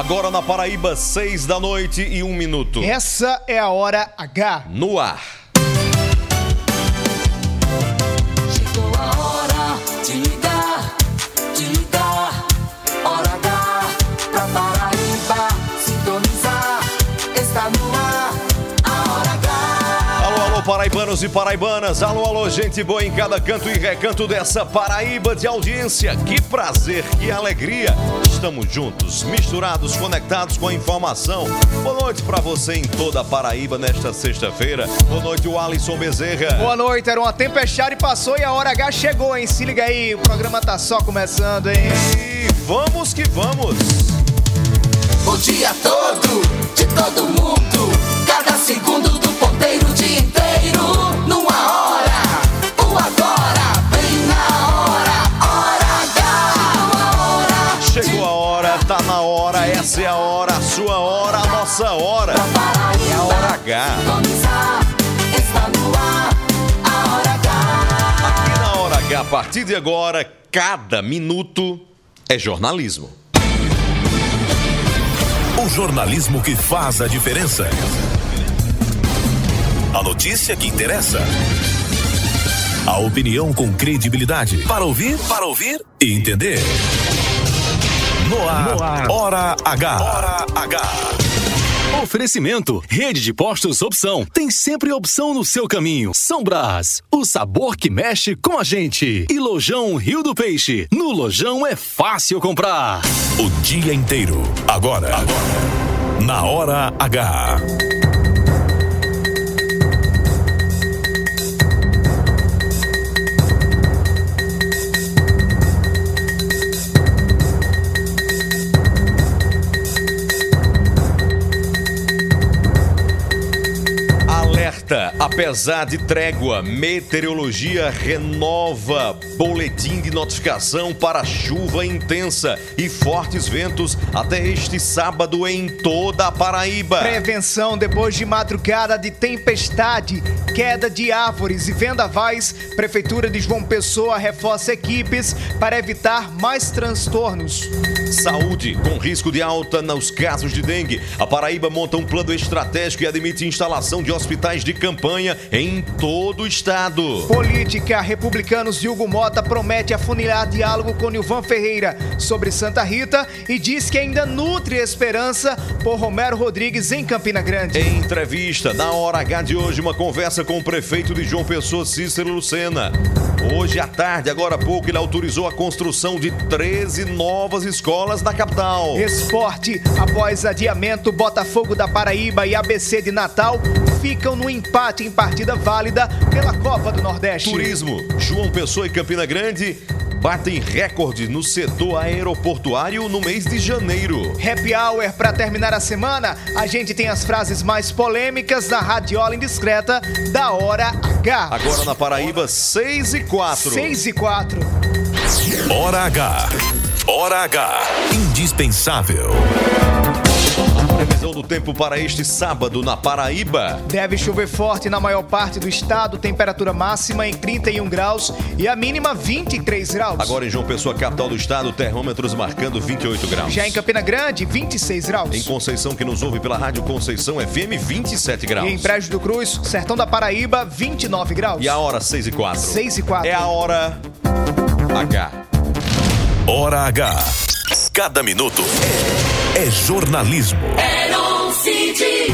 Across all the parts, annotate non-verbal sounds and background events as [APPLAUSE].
Agora na Paraíba, seis da noite e um minuto. Essa é a hora H. No ar. Paraibanos e paraibanas. Alô, alô, gente boa em cada canto e recanto dessa Paraíba de audiência. Que prazer, que alegria. Estamos juntos, misturados, conectados com a informação. Boa noite pra você em toda a Paraíba nesta sexta-feira. Boa noite, o Alisson Bezerra. Boa noite, era uma tempestade passou e a hora H chegou, hein? Se liga aí, o programa tá só começando, hein? E vamos que vamos. O dia todo, de todo mundo. Cada segundo nossa hora. É a hora H. sintonizar. Está no ar, a hora H. Aqui na hora H, a partir de agora, cada minuto é jornalismo. O jornalismo que faz a diferença. A notícia que interessa. A opinião com credibilidade. Para ouvir, para ouvir e entender. No ar, Hora H. Hora H. Oferecimento, rede de postos opção. Tem sempre opção no seu caminho. São Brás, o sabor que mexe com a gente. E Lojão Rio do Peixe. No Lojão é fácil comprar. O dia inteiro. Agora. Agora. Na Hora H. Alerta, apesar de trégua, meteorologia renova boletim de notificação para chuva intensa e fortes ventos até este sábado em toda a Paraíba. Prevenção depois de madrugada de tempestade, queda de árvores e vendavais. Prefeitura de João Pessoa reforça equipes para evitar mais transtornos. Saúde, com risco de alta nos casos de dengue. A Paraíba monta um plano estratégico e admite instalação de hospitais de campanha em todo o estado. Política, republicanos de Hugo Mota promete afunilar diálogo com Nilvan Ferreira sobre Santa Rita e diz que ainda nutre esperança por Romero Rodrigues em Campina Grande. Em entrevista, na hora H de hoje, uma conversa com o prefeito de João Pessoa, Cícero Lucena. Hoje à tarde, agora há pouco, ele autorizou a construção de 13 novas escolas na capital. Esporte, após adiamento, Botafogo da Paraíba e ABC de Natal ficam no empate em partida válida pela Copa do Nordeste. Turismo, João Pessoa e Campina Grande batem recorde no setor aeroportuário no mês de janeiro. Happy Hour para terminar a semana, a gente tem as frases mais polêmicas da radiola indiscreta da Hora H. Agora na Paraíba, 6 e 4. 6 e 4. Hora H. Hora H. Indispensável. Previsão do tempo para este sábado na Paraíba. Deve chover forte na maior parte do estado, temperatura máxima em 31 graus e a mínima 23 graus. Agora em João Pessoa, capital do estado, termômetros marcando 28 graus. Já em Campina Grande, 26 graus. Em Conceição, que nos ouve pela Rádio Conceição FM, 27 graus. E em Brejo do Cruz, Sertão da Paraíba, 29 graus. E a hora 6 e 4. 6 e 4. É a hora H. Hora H. Cada minuto é jornalismo. City.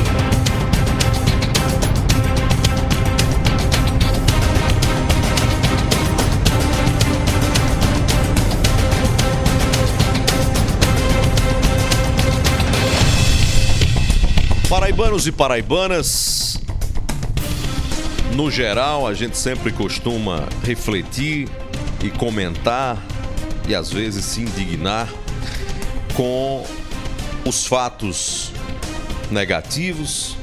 Paraibanos e paraibanas, no geral, a gente sempre costuma refletir e comentar e às vezes se indignar com os fatos negativos,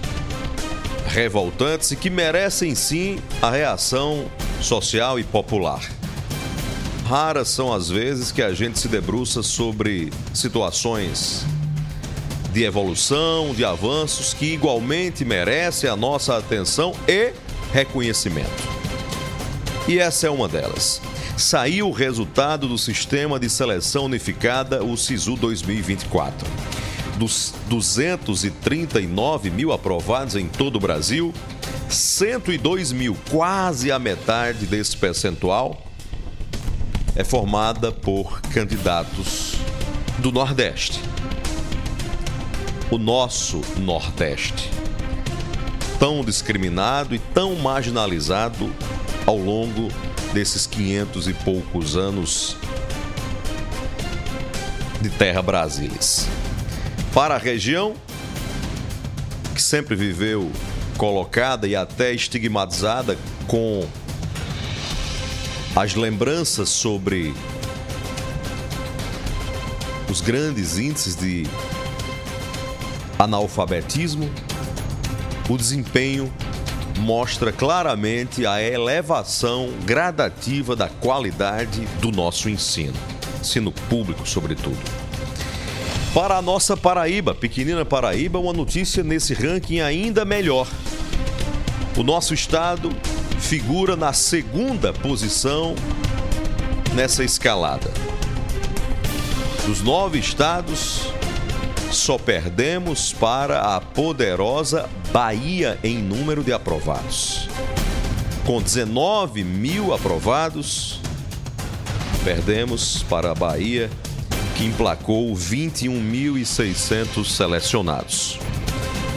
revoltantes e que merecem sim a reação social e popular. Raras são as vezes que a gente se debruça sobre situações de evolução, de avanços que igualmente merecem a nossa atenção e reconhecimento. E essa é uma delas. Saiu o resultado do Sistema de Seleção Unificada, o SISU 2024. Dos 239 mil aprovados em todo o Brasil, 102 mil, quase a metade desse percentual, é formada por candidatos do Nordeste. O nosso Nordeste, tão discriminado e tão marginalizado ao longo desses 500 e poucos anos de terra brasilis. Para a região, que sempre viveu colocada e até estigmatizada com as lembranças sobre os grandes índices de analfabetismo, o desempenho mostra claramente a elevação gradativa da qualidade do nosso ensino, ensino público, sobretudo. Para a nossa Paraíba, pequenina Paraíba, uma notícia nesse ranking ainda melhor. O nosso estado figura na segunda posição nessa escalada. Dos nove estados, só perdemos para a poderosa Bahia em número de aprovados. Com 19 mil aprovados, perdemos para a Bahia, que emplacou 21.600 selecionados.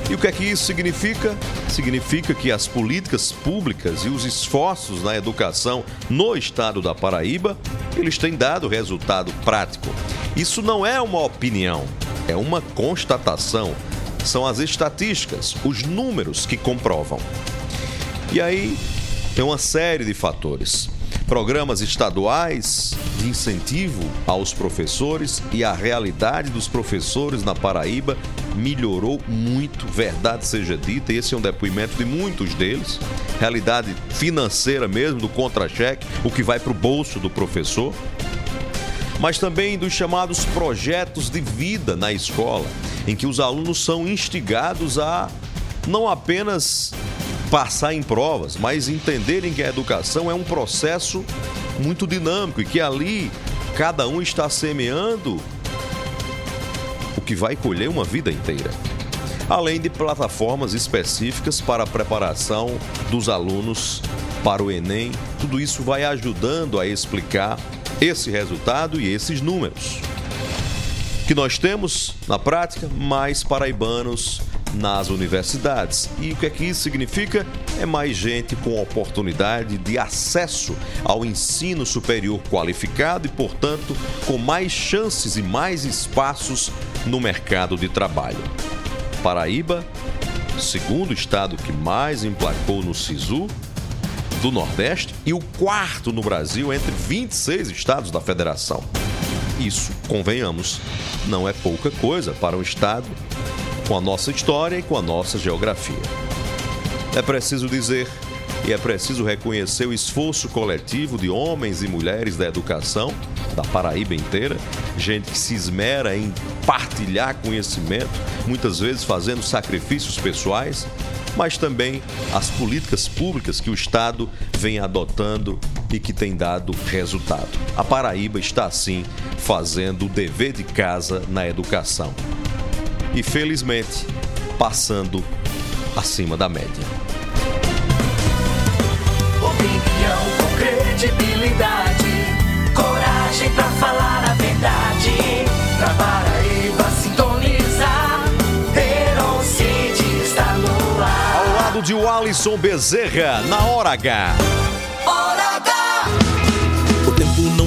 E o que é que isso significa? Significa que as políticas públicas e os esforços na educação no estado da Paraíba, eles têm dado resultado prático. Isso não é uma opinião, é uma constatação. São as estatísticas, os números que comprovam. E aí tem uma série de fatores programas estaduais de incentivo aos professores e a realidade dos professores na Paraíba melhorou muito, verdade seja dita, esse é um depoimento de muitos deles. Realidade financeira mesmo, do contra-cheque, o que vai para o bolso do professor. Mas também dos chamados projetos de vida na escola, em que os alunos são instigados a não apenas passar em provas, mas entenderem que a educação é um processo muito dinâmico e que ali cada um está semeando o que vai colher uma vida inteira. Além de plataformas específicas para a preparação dos alunos para o Enem, tudo isso vai ajudando a explicar esse resultado e esses números. Que nós temos na prática mais paraibanos nas universidades. E o que é que isso significa? É mais gente com oportunidade de acesso ao ensino superior qualificado e, portanto, com mais chances e mais espaços no mercado de trabalho. Paraíba, segundo estado que mais emplacou no SISU do Nordeste e o quarto no Brasil entre 26 estados da federação. Isso, convenhamos, não é pouca coisa para um estado com a nossa história e com a nossa geografia. É preciso dizer e é preciso reconhecer o esforço coletivo de homens e mulheres da educação, da Paraíba inteira, gente que se esmera em partilhar conhecimento, muitas vezes fazendo sacrifícios pessoais, mas também as políticas públicas que o Estado vem adotando e que tem dado resultado. A Paraíba está, assim, fazendo o dever de casa na educação e, felizmente, passando acima da média. Opinião com credibilidade, coragem pra falar a verdade. Pra Paraíba sintonizar, Heron Cid está no ar. Ao lado de Alisson Bezerra, na hora H.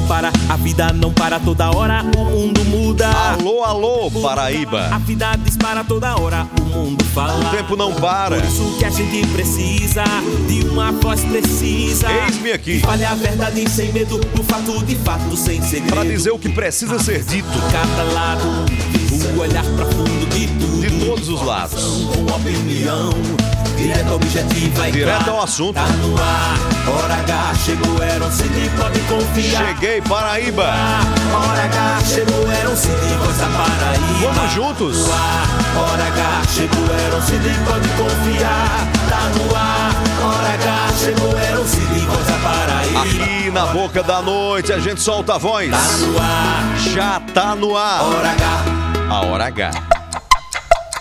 para, a vida não para toda hora, o mundo muda. Alô, alô, Paraíba. A vida dispara toda hora, o mundo fala. O tempo não para. Por isso que a gente precisa de uma voz precisa. Eis-me aqui. Fale a verdade sem medo, do fato de fato, sem segredo. Para dizer o que precisa ser dito. Cada lado, o olhar profundo de tudo. De todos os lados. Com opinião, direta, objetiva e Direto ao assunto. Tá no ar, hora H, chegou, CD, pode confiar. Cheguei, Paraíba. Hora H, chegou, CD, voz da Paraíba. Vamos juntos. No ar, hora H, chegou, CD, pode confiar. Tá no ar, hora H, chegou, era CD, voz da Paraíba. Aqui na boca da noite a gente solta a voz. Tá no ar, Já tá no ar. hora H. A Hora H.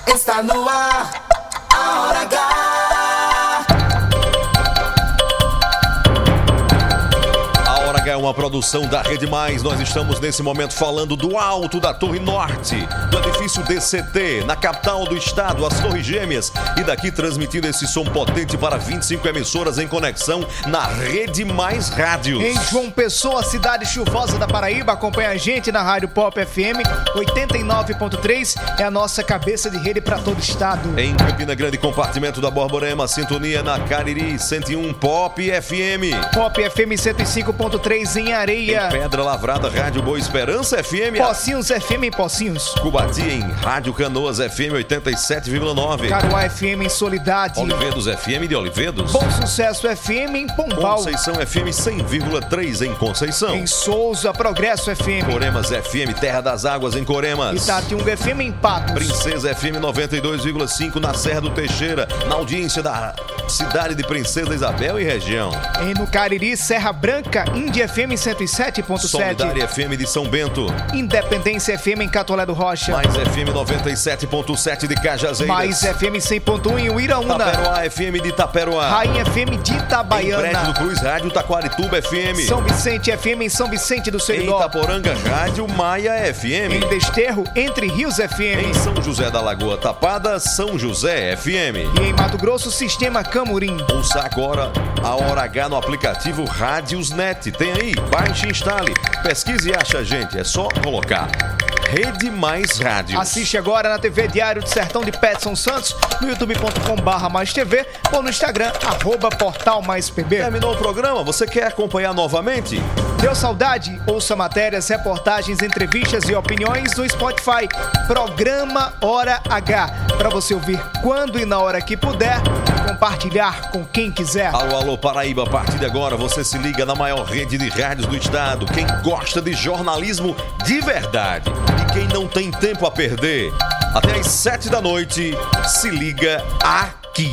Está no ar, A Hora H. É uma produção da Rede Mais. Nós estamos nesse momento falando do alto da Torre Norte, do edifício DCT, na capital do estado, as Torres Gêmeas. E daqui transmitindo esse som potente para 25 emissoras em conexão na Rede Mais Rádios. Em João Pessoa, cidade chuvosa da Paraíba, acompanha a gente na Rádio Pop FM 89.3, é a nossa cabeça de rede para todo o estado. Em Campina Grande, compartimento da Borborema, sintonia na Cariri 101 Pop FM. Pop FM 105.3 em Em Areia. Pedra Lavrada, Rádio Boa Esperança FM. Pocinhos FM em Pocinhos. Cubati em Rádio Canoas FM 87,9. Caruá FM em Solidade. Olivedos FM de Olivedos. Bom Sucesso FM em Pombal. Conceição FM 100,3 em Conceição. Em Souza, Progresso FM. Coremas FM Terra das Águas em Coremas. Itatiunga FM em Patos. Princesa FM 92,5 na Serra do Teixeira, na audiência da cidade de Princesa Isabel e região. E no Cariri, Serra Branca, Índia FM 107.7. Solidária FM de São Bento. Independência FM em Catolé do Rocha. Mais FM 97.7 de Cajazeiras. Mais FM 100.1 em Uiraúna. Taperoá FM de Itaperoá. Rainha FM de Em prédio do Itabaiana. Cruz Rádio Taquarituba FM. São Vicente FM em São Vicente do Em Seridó. Itaporanga Rádio Maia Em FM. Desterro, Entre Rios Em FM. São José da Lagoa Tapada, São José FM. E em Mato Grosso, Sistema Camurim. Ouça agora a Hora H no aplicativo Rádiosnet. Tem aí, baixe e instale. Pesquise e acha a gente, é só colocar. Rede Mais Rádio. Assiste agora na TV Diário do Sertão de Petson Santos, no youtube.com barra mais TV ou no Instagram, arroba portal mais PB. Terminou o programa? Você quer acompanhar novamente? Deu saudade? Ouça matérias, reportagens, entrevistas e opiniões no Spotify. Programa Hora H. Para você ouvir quando e na hora que puder, compartilhar com quem quiser. Alô, alô, Paraíba, a partir de agora você se liga na maior rede de rádios do estado. Quem gosta de jornalismo de verdade e quem não tem tempo a perder, até às sete da noite, se liga aqui.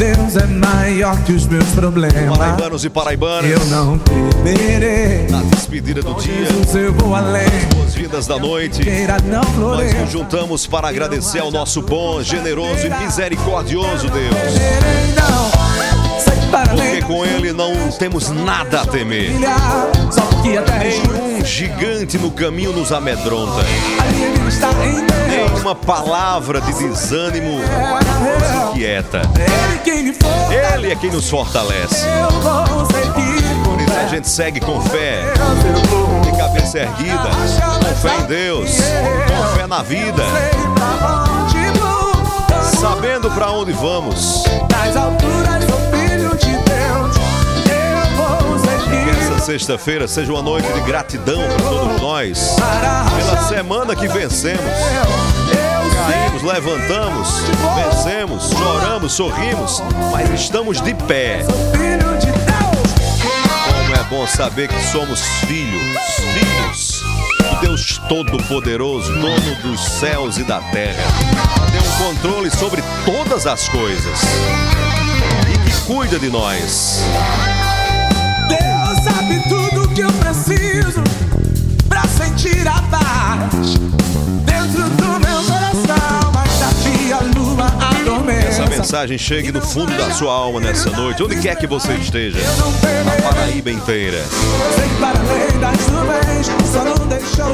Deus é maior que os meus problemas. Paraibanos e paraibanas, Eu não temerei. na despedida do dia, Jesus, eu vou além. boas-vindas da noite. Nós nos juntamos para agradecer ao nosso bom, generoso e misericordioso Deus. Porque com Ele não temos nada a temer. Terra Nenhum gigante no caminho nos amedronta. Nenhuma palavra de desânimo nos inquieta. Ele é quem nos fortalece. Por isso a gente segue com fé, cabeça erguida, com fé em Deus, com fé na vida, sabendo para onde vamos. Nas alturas sexta-feira seja uma noite de gratidão para todos nós. Pela semana que vencemos. Caímos, levantamos, vencemos, choramos, sorrimos, mas estamos de pé. Como é bom saber que somos filhos, filhos do Deus Todo-Poderoso, dono dos céus e da terra. Tem um controle sobre todas as coisas e que cuida de nós. Deus sabe tudo que eu preciso pra sentir a paz dentro do meu coração. Mas tarde a lua adormece. Essa mensagem chegue no fundo da sua alma nessa noite, onde quer que você esteja, na. Paraíba inteira.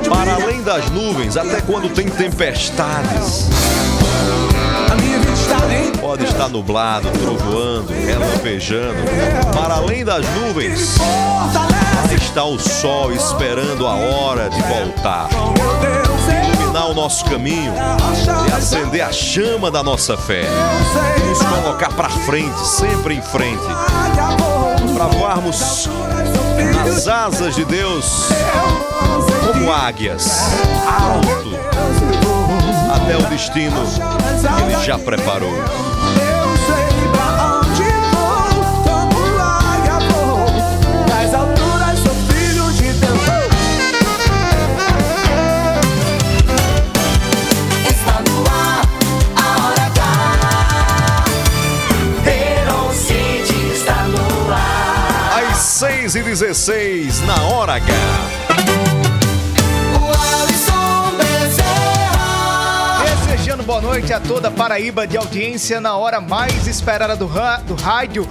Para além das nuvens, até quando tem tempestades. Pode estar nublado, trovoando, relampejando. Para além das nuvens, está o sol esperando a hora de voltar. Iluminar o nosso caminho e acender a chama da nossa fé. Nos colocar para frente, sempre em frente. Para voarmos nas asas de Deus como águias, alto, até o destino que Ele já preparou. Eu sei pra onde vou, como águia vou. Nas alturas sou filho de Deus. Está no ar, a hora H. Verão City está no ar. Às 6 6 e 16 na hora H. boa noite a toda Paraíba de audiência na hora mais esperada do, do rádio.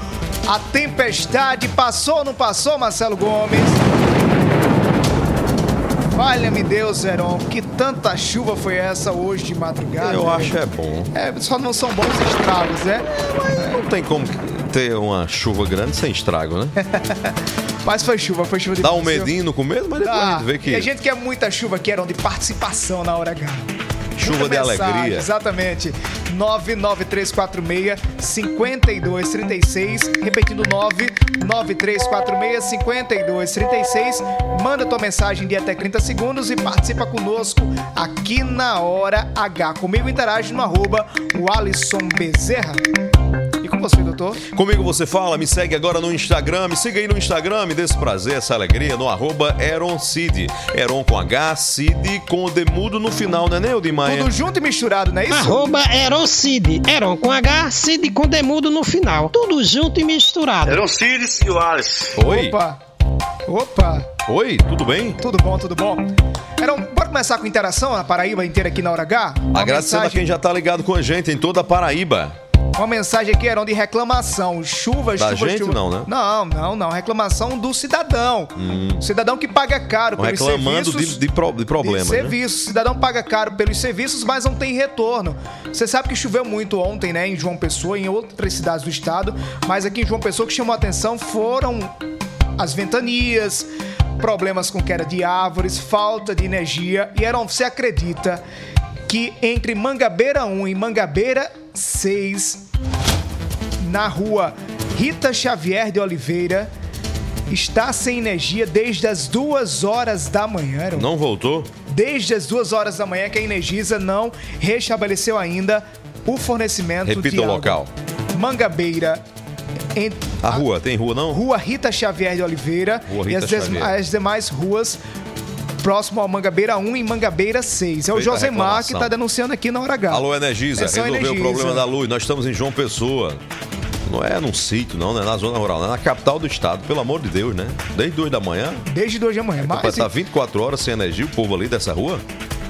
A tempestade passou ou não passou, Marcelo Gomes? Valha-me Deus, Zeron, que tanta chuva foi essa hoje de madrugada? Eu né? acho é bom. É, só não são bons estragos, né? Não tem como ter uma chuva grande sem estrago, né? [LAUGHS] Mas foi chuva, foi chuva de Dá um medinho no começo, mas depois a Ah, gente vê E a que gente quer muita chuva que eram de participação na hora H. chuva de mensagem, alegria. Exatamente. 99346 5236. Repetindo 99346 5236. Manda tua mensagem de até 30 segundos e participa conosco aqui na Hora H. Comigo interage no arroba o Alisson Bezerra. Doutor? Comigo você fala, me segue agora no Instagram, me siga aí no Instagram, me dê esse prazer, essa alegria, no arroba Eron Cid. Eron com H, Cid com o demudo no final, né, Neu de Maia? Tudo junto e misturado, não é isso? Arroba Eron Cid. Eron com H, Cid com demudo no final. Tudo junto e misturado. Eram Cires e o Alice. Oi, Opa! Opa! oi, tudo bem? Tudo bom, tudo bom? Então, bora começar com interação, a Paraíba inteira aqui na Hora H? Uma Agradecendo a quem já tá ligado com a gente em toda a Paraíba. Uma mensagem aqui, Heron, de reclamação. Chuva, Da chuva, gente, chuva. não, né? Não, não, não. Reclamação do cidadão. Cidadão que paga caro pelos Hum. Reclamando serviços. de, de, pro- de problemas, de né? serviços. O cidadão paga caro pelos serviços, mas não tem retorno. Você sabe que choveu muito ontem, né, em João Pessoa, em outras cidades do estado, mas aqui em João Pessoa o que chamou a atenção foram as ventanias, problemas com queda de árvores, falta de energia. E Heron, você acredita que entre Mangabeira 1 e Mangabeira 6, na rua Rita Xavier de Oliveira, está sem energia desde as duas horas da manhã. Não voltou? desde as duas horas da manhã que a Energisa não restabeleceu ainda o fornecimento Repita de o água. local. Mangabeira, em, A rua, tem rua não? Rua Rita Xavier de Oliveira Rua e Rita as, des- Xavier. as demais ruas próximo ao Mangabeira 1 e Mangabeira 6. É o Feita Josemar que está denunciando aqui na hora H. Alô, Energisa, É resolveu o problema da luz. Nós estamos em João Pessoa. Não é num sítio, não, não é na zona rural, não é na capital do estado, pelo amor de Deus, né? Desde duas da manhã, Desde 2 da manhã. vai Mas estar 24 horas sem energia, o povo ali dessa rua.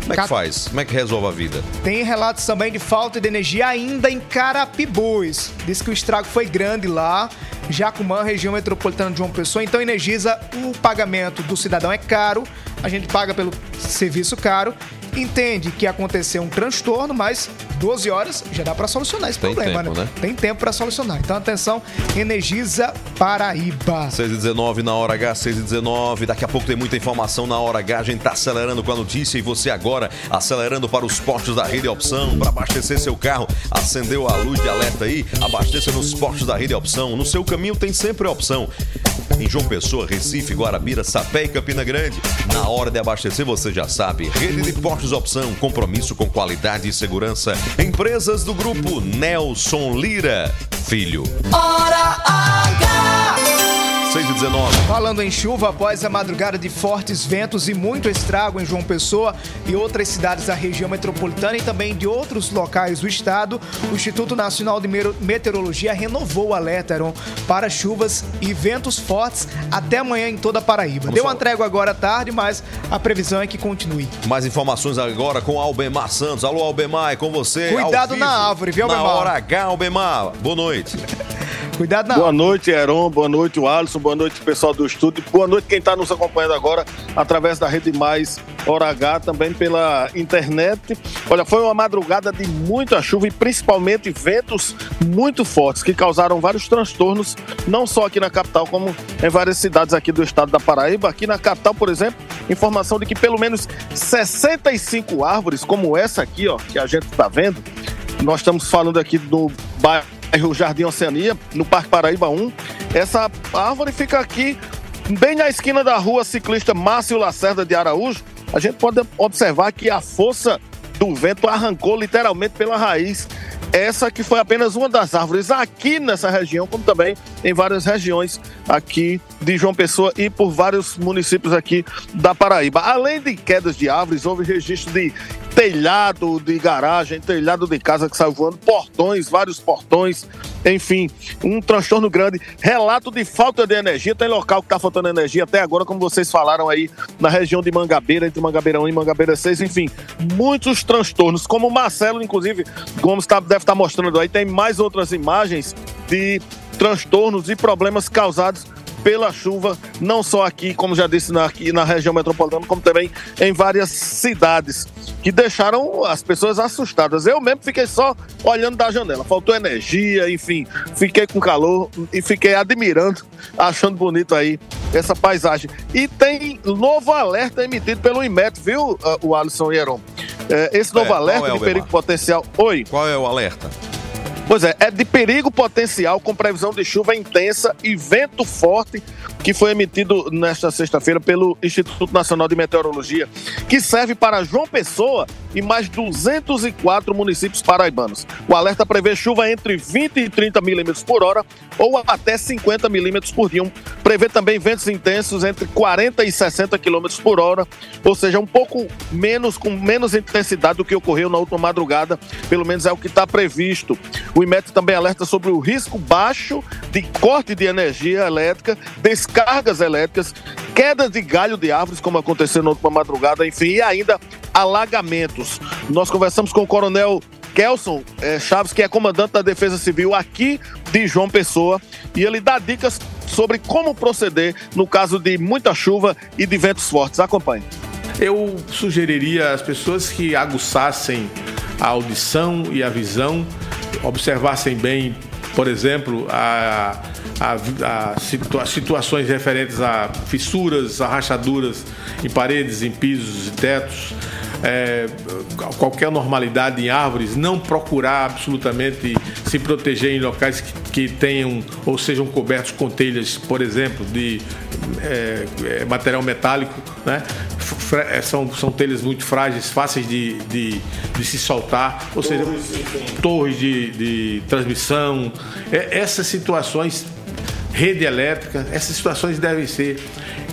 Como é que faz? Como é que resolve a vida? Tem relatos também de falta de energia ainda em Carapibus. Diz que o estrago foi grande lá, Jacumã, região metropolitana de João Pessoa. Então, Energisa, o pagamento do cidadão é caro, a gente paga pelo serviço caro. Entende que aconteceu um transtorno, mas 12 horas já dá para solucionar esse Tem problema, tempo, né? Tem tempo para solucionar. Então, atenção, Energisa Paraíba. 6 e 19 na hora H, 6 e 19. Daqui a pouco tem muita informação na hora H. A gente tá acelerando com a notícia e você agora acelerando para os postos da Rede Opção para abastecer seu carro. Acendeu a luz de alerta aí? Abasteça nos postos da Rede Opção. No seu caminho tem sempre a opção. Em João Pessoa, Recife, Guarabira, Sapé e Campina Grande. Na hora de abastecer, você já sabe. Rede de Postos Opção, compromisso com qualidade e segurança. Empresas do grupo Nelson Lira Filho. Hora H. 6 19. Falando em chuva, após a madrugada de fortes ventos e muito estrago em João Pessoa e outras cidades da região metropolitana e também de outros locais do estado, o Instituto Nacional de Meteorologia renovou o alerta Heron, para chuvas e ventos fortes até amanhã em toda a Paraíba. Deu só- uma trégua agora à tarde, mas a previsão é que continue. Mais informações agora com Albemar Santos. Alô, Albemar, é com você. Cuidado ao na árvore, viu, Na Albemar? hora H, Albemar. Boa noite. [LAUGHS] Cuidado na Boa noite, Heron. Boa noite, o Alisson. Boa noite, pessoal do estúdio. Boa noite, quem está nos acompanhando agora através da Rede Mais Hora H, também pela internet. Olha, foi uma madrugada de muita chuva e principalmente ventos muito fortes que causaram vários transtornos, não só aqui na capital, como em várias cidades aqui do estado da Paraíba. Aqui na capital, por exemplo, informação de que pelo menos 65 árvores, como essa aqui, ó, que a gente está vendo, nós estamos falando aqui do bairro Jardim Oceania, no Parque Paraíba 1. Essa árvore fica aqui, bem na esquina da rua ciclista Márcio Lacerda de Araújo. A gente pode observar que a força do vento arrancou literalmente pela raiz. Essa que foi apenas uma das árvores aqui nessa região, como também em várias regiões aqui de João Pessoa e por vários municípios aqui da Paraíba. Além de quedas de árvores, houve registro de telhado de garagem, telhado de casa que saiu voando, portões, vários portões, enfim, um transtorno grande. Relato de falta de energia, tem local que está faltando energia até agora, como vocês falaram aí, na região de Mangabeira, entre Mangabeira 1 e Mangabeira 6, enfim, muitos transtornos, como o Marcelo, inclusive, Gomes tá, deve estar tá mostrando aí, tem mais outras imagens de transtornos e problemas causados pela chuva, não só aqui, como já disse, na, aqui na região metropolitana, como também em várias cidades, que deixaram as pessoas assustadas. Eu mesmo fiquei só olhando da janela. Faltou energia, enfim, fiquei com calor e fiquei admirando, achando bonito aí essa paisagem. E tem novo alerta emitido pelo IMET, viu, o Alisson Heron? É, esse novo é, alerta é de perigo potencial. Oi. Qual é o alerta? Pois é, é de perigo potencial com previsão de chuva intensa e vento forte que foi emitido nesta sexta-feira pelo Instituto Nacional de Meteorologia, que serve para João Pessoa e mais 204 municípios paraibanos. O alerta prevê chuva entre 20 e 30 milímetros por hora ou até 50 milímetros por dia. Prevê também ventos intensos entre 40 e 60 quilômetros por hora, ou seja, um pouco menos, com menos intensidade do que ocorreu na última madrugada, pelo menos é o que está previsto. O IMET também alerta sobre o risco baixo de corte de energia elétrica, descargas elétricas, quedas de galho de árvores, como aconteceu na última madrugada, enfim, e ainda alagamentos. Nós conversamos com o coronel Kelson é, Chaves, que é comandante da Defesa Civil aqui de João Pessoa, e ele dá dicas sobre como proceder no caso de muita chuva e de ventos fortes. Acompanhe. Eu sugeriria às pessoas que aguçassem a audição e a visão, observassem bem, por exemplo, a a, a situa situações referentes a fissuras, a rachaduras em paredes, em pisos e tetos, é, qualquer normalidade em árvores, não procurar absolutamente se proteger em locais que, que tenham ou sejam cobertos com telhas, por exemplo, de é, é, material metálico, né? É, são, são telhas muito frágeis, fáceis de, de, de se soltar, ou seja, torres de, de transmissão. É, essas situações rede elétrica. Essas situações devem ser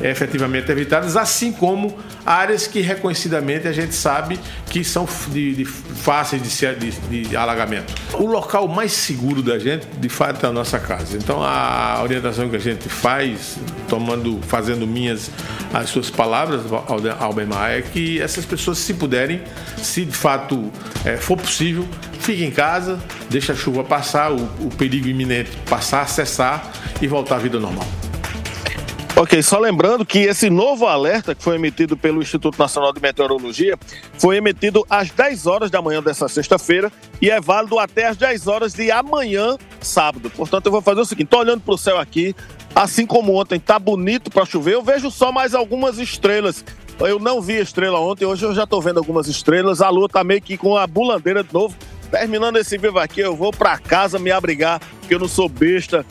efetivamente evitadas, assim como áreas que reconhecidamente a gente sabe que são de, de fáceis de, de, de, alagamento. O local mais seguro da gente, de fato, é a nossa casa. Então a orientação que a gente faz, tomando, fazendo minhas as suas palavras, Albemar, é que essas pessoas, se puderem, se de fato é, for possível, fiquem em casa, deixa a chuva passar, o, o perigo iminente passar, cessar e voltar à vida normal. Ok, só lembrando que esse novo alerta que foi emitido pelo Instituto Nacional de Meteorologia foi emitido às 10 horas da manhã dessa sexta-feira e é válido até às 10 horas de amanhã, sábado. Portanto, eu vou fazer o seguinte: tô olhando para o céu aqui, assim como ontem tá bonito para chover, eu vejo só mais algumas estrelas. Eu não vi estrela ontem, hoje eu já tô vendo algumas estrelas. A lua tá meio que com a bulandeira de novo. Terminando esse vivo aqui, eu vou para casa me abrigar, porque eu não sou besta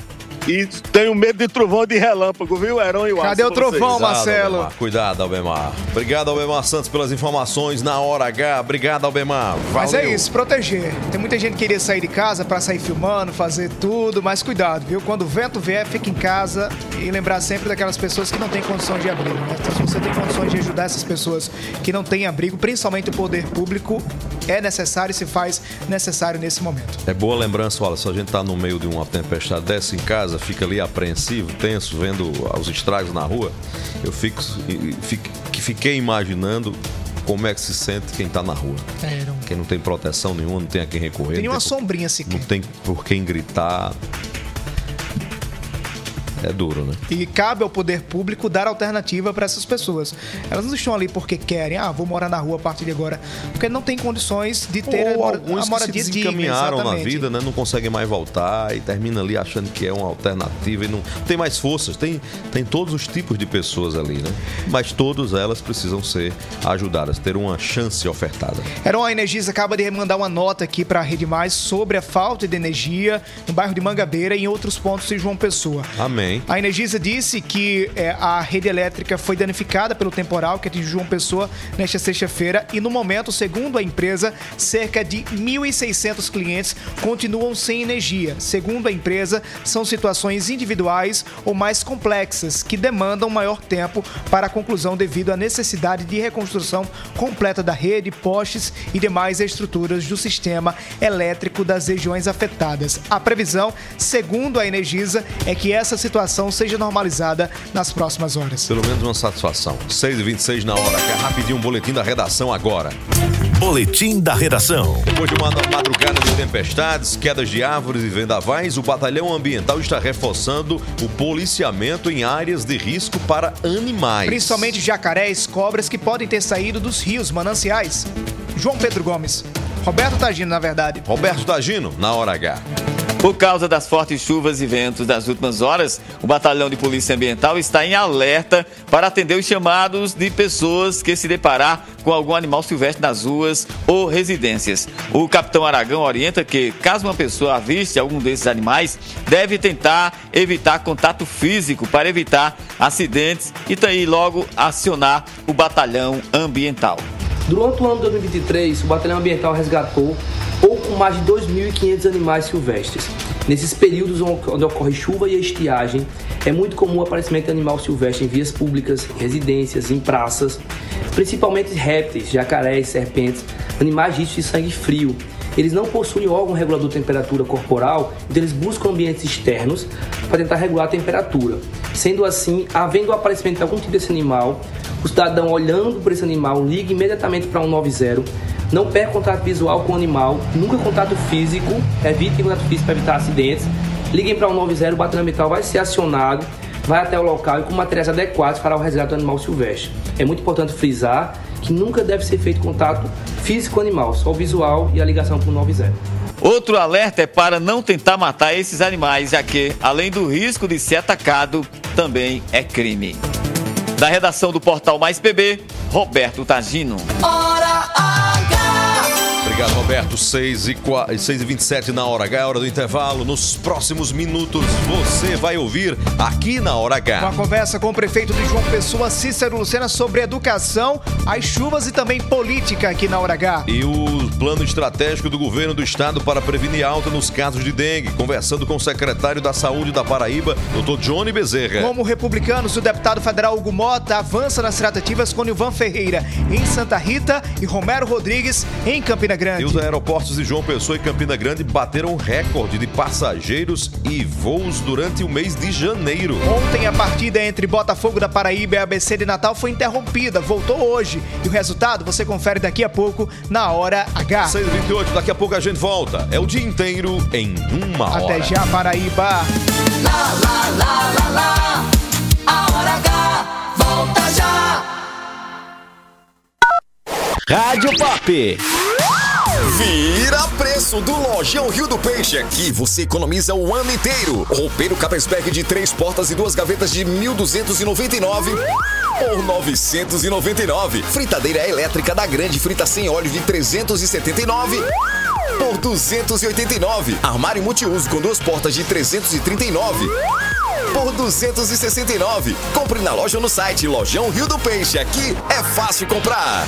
e tenho medo de trovão de relâmpago, viu, Heron e o Cadê o trovão, Cuidado, Marcelo? Albemar. Cuidado, Albemar. Obrigado, Albemar Santos, pelas informações na hora H. Obrigado, Albemar. Valeu. Mas é isso, proteger. Tem muita gente que queria sair de casa para sair filmando, fazer tudo, mas cuidado, viu? Quando o vento vier, fique em casa e lembrar sempre daquelas pessoas que não têm condições de abrigo, né? Então, se você tem condições de ajudar essas pessoas que não têm abrigo, principalmente o poder público, é necessário e se faz necessário nesse momento. É boa lembrança, olha, se a gente tá no meio de uma tempestade, desce em casa, fica ali apreensivo, tenso, vendo os estragos na rua, eu fico, fico fiquei imaginando como é que se sente quem está na rua. É, não... Quem não tem proteção nenhuma, não tem a quem recorrer. Tem uma sombrinha sequer. Não tem por quem gritar. É duro, né? E cabe ao poder público dar alternativa para essas pessoas. Elas não estão ali porque querem, ah, vou morar na rua a partir de agora, porque não tem condições de ter Ou a, alguns a moradia que se desencaminharam na vida, né? Não conseguem mais voltar e termina ali achando que é uma alternativa e não tem mais forças. Tem, tem todos os tipos de pessoas ali, né? Mas todas elas precisam ser ajudadas, ter uma chance ofertada. Heron, a Energisa acaba de mandar uma nota aqui para a Rede Mais sobre a falta de energia no bairro de Mangabeira e em outros pontos de João Pessoa. Amém. A Energisa disse que é, a rede elétrica foi danificada pelo temporal que atingiu João Pessoa nesta sexta-feira e, no momento, segundo a empresa, cerca de 1.600 clientes continuam sem energia. Segundo a empresa, são situações individuais ou mais complexas que demandam maior tempo para a conclusão devido à necessidade de reconstrução completa da rede, postes e demais estruturas do sistema elétrico das regiões afetadas. A previsão, segundo a Energisa, é que essa situação seja normalizada nas próximas horas. Pelo menos uma satisfação. 6h26 na hora. Quer rapidinho um boletim da redação agora. Boletim da redação. Depois de uma madrugada de tempestades, quedas de árvores e vendavais, o Batalhão Ambiental está reforçando o policiamento em áreas de risco para animais. Principalmente jacarés, cobras que podem ter saído dos rios, mananciais. João Pedro Gomes. Roberto Tagino, na verdade. Roberto Tagino, na hora H. Por causa das fortes chuvas e ventos das últimas horas, o Batalhão de Polícia Ambiental está em alerta para atender os chamados de pessoas que se deparar com algum animal silvestre nas ruas ou residências. O capitão Aragão orienta que, caso uma pessoa aviste algum desses animais, deve tentar evitar contato físico para evitar acidentes e daí logo acionar o Batalhão Ambiental. Durante o ano de 2023, o Batalhão Ambiental resgatou pouco mais de 2.500 animais silvestres. Nesses períodos onde ocorre chuva e estiagem, é muito comum o aparecimento de animal silvestre em vias públicas, residências, em praças, principalmente répteis, jacarés, serpentes, animais ricos de sangue frio. Eles não possuem órgão regulador de temperatura corporal, então eles buscam ambientes externos para tentar regular a temperatura. Sendo assim, havendo o aparecimento de algum tipo desse animal, o cidadão olhando para esse animal liga imediatamente para 190 não perca contato visual com o animal, nunca contato físico, evite contato físico para evitar acidentes. Liguem para o 190, o batalhão ambiental vai ser acionado, vai até o local e com materiais adequados para o resgate do animal silvestre. É muito importante frisar que nunca deve ser feito contato físico com o animal, só o visual e a ligação para o 90. Outro alerta é para não tentar matar esses animais, já que, além do risco de ser atacado, também é crime. Da redação do portal Mais PB, Roberto Tagino. Obrigado, Roberto. 6 e, 4, 6 e 27 na hora H, é hora do intervalo. Nos próximos minutos você vai ouvir aqui na hora H. Uma conversa com o prefeito de João Pessoa, Cícero Lucena, sobre educação, as chuvas e também política aqui na hora H. E o plano estratégico do governo do estado para prevenir alta nos casos de dengue. Conversando com o secretário da Saúde da Paraíba, doutor Johnny Bezerra. Como republicanos, o deputado federal Hugo Mota avança nas tratativas com Nilvan Ferreira em Santa Rita e Romero Rodrigues em Campina Grande. E os aeroportos de João Pessoa e Campina Grande bateram recorde de passageiros e voos durante o mês de janeiro. Ontem a partida entre Botafogo da Paraíba e ABC de Natal foi interrompida, voltou hoje. E o resultado você confere daqui a pouco na hora H. 6h28, daqui a pouco a gente volta. É o dia inteiro em uma hora. Até já, Paraíba. Lá, lá, lá, lá, lá. A hora H. Volta já. Rádio Pop. Vira preço do Lojão Rio do Peixe. Aqui você economiza o ano inteiro. Roupeiro Capesberg de três portas e duas gavetas de 1.299 por 999. Fritadeira elétrica da Grande Frita sem óleo de 379 por 289. Armário multiuso com duas portas de 339 por 269. Compre na loja ou no site Lojão Rio do Peixe. Aqui é fácil comprar.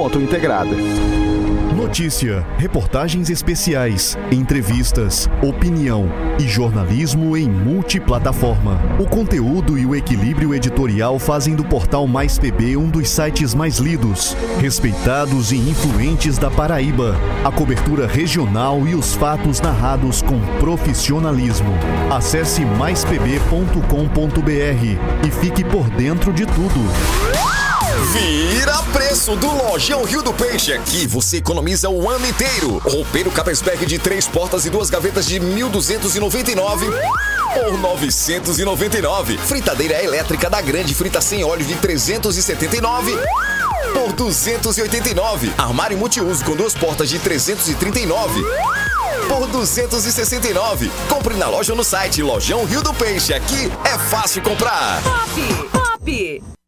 múltipla.integrada. Notícia, reportagens especiais, entrevistas, opinião e jornalismo em multiplataforma. O conteúdo e o equilíbrio editorial fazem do portal Mais PB um dos sites mais lidos, respeitados e influentes da Paraíba. A cobertura regional e os fatos narrados com profissionalismo. Acesse maispb.com.br e fique por dentro de tudo. Vira preço do Lojão Rio do Peixe. Aqui você economiza o ano inteiro. Roupeiro Capesberg de três portas e duas gavetas de 1.299 por 999. Fritadeira elétrica da Grande Frita sem óleo de 379 por 289. Armário multiuso com duas portas de 339 por 269. Compre na loja ou no site Lojão Rio do Peixe. Aqui é fácil comprar. Pop, pop.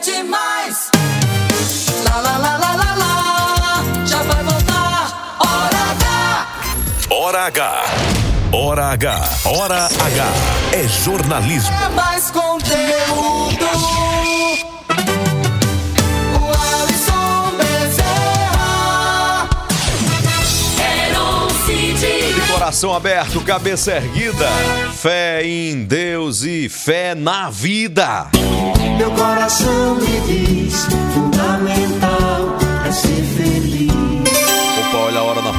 Rede Mais. Lá, lá, lá, lá, lá, lá. Já vai voltar. Hora H. Hora H. Hora H. Hora H. É jornalismo. É mais conteúdo. Coração aberto, cabeça erguida, fé em Deus e fé na vida. Meu coração me diz: fundamental é ser feliz.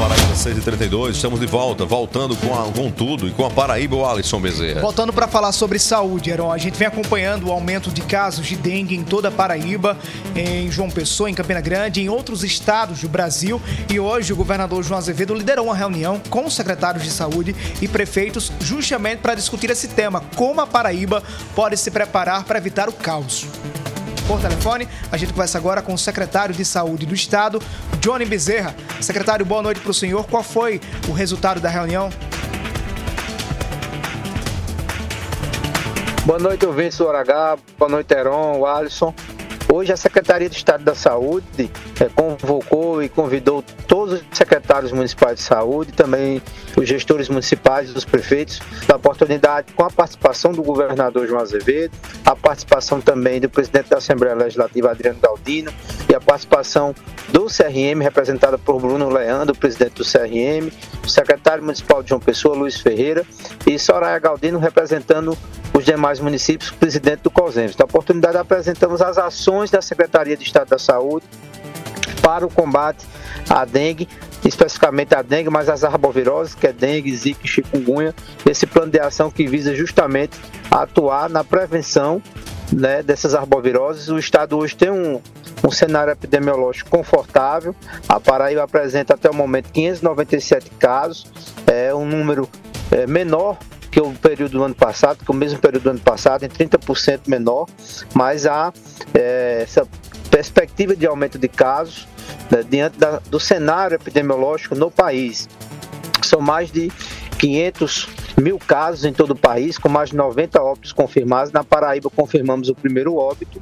Opa, olha a hora na Paraíba, 6h32. Estamos de volta, voltando com, a- com tudo e com a Paraíba, o Alisson Bezerra. Voltando para falar sobre saúde, Heron, a gente vem acompanhando o aumento de casos de dengue em toda a Paraíba, em João Pessoa, em Campina Grande, em outros estados do Brasil. E hoje o governador João Azevedo liderou uma reunião com os secretários de saúde e prefeitos justamente para discutir esse tema, como a Paraíba pode se preparar para evitar o caos. Por telefone, a gente conversa agora com o secretário de Saúde do Estado, Johnny Bezerra. Secretário, boa noite para o senhor. Qual foi o resultado da reunião? Boa noite, ouvintes do H. Boa noite, Heron, Alisson. Hoje a Secretaria de Estado da Saúde eh, convocou e convidou todos os secretários municipais de saúde, também os gestores municipais e os prefeitos, da oportunidade com a participação do governador João Azevedo, a participação também do presidente da Assembleia Legislativa Adriano Galdino e a participação do CRM, representada por Bruno Leandro, presidente do CRM, o secretário municipal de João Pessoa, Luiz Ferreira, e Soraya Galdino, representando os demais municípios, presidente do COSEMS. Na oportunidade, apresentamos as ações da Secretaria de Estado da Saúde para o combate à dengue, especificamente a dengue, mas as arboviroses, que é dengue, zika chikungunya, esse plano de ação que visa justamente atuar na prevenção né, dessas arboviroses. O Estado hoje tem um, um cenário epidemiológico confortável. A Paraíba apresenta até o momento 597 casos, é um número é, menor que o período do ano passado, que o mesmo período do ano passado, em 30% menor, mas há é, essa perspectiva de aumento de casos né, diante da- do cenário epidemiológico no país. São mais de 500 mil casos em todo o país, com mais de 90 óbitos confirmados. Na Paraíba, confirmamos o primeiro óbito.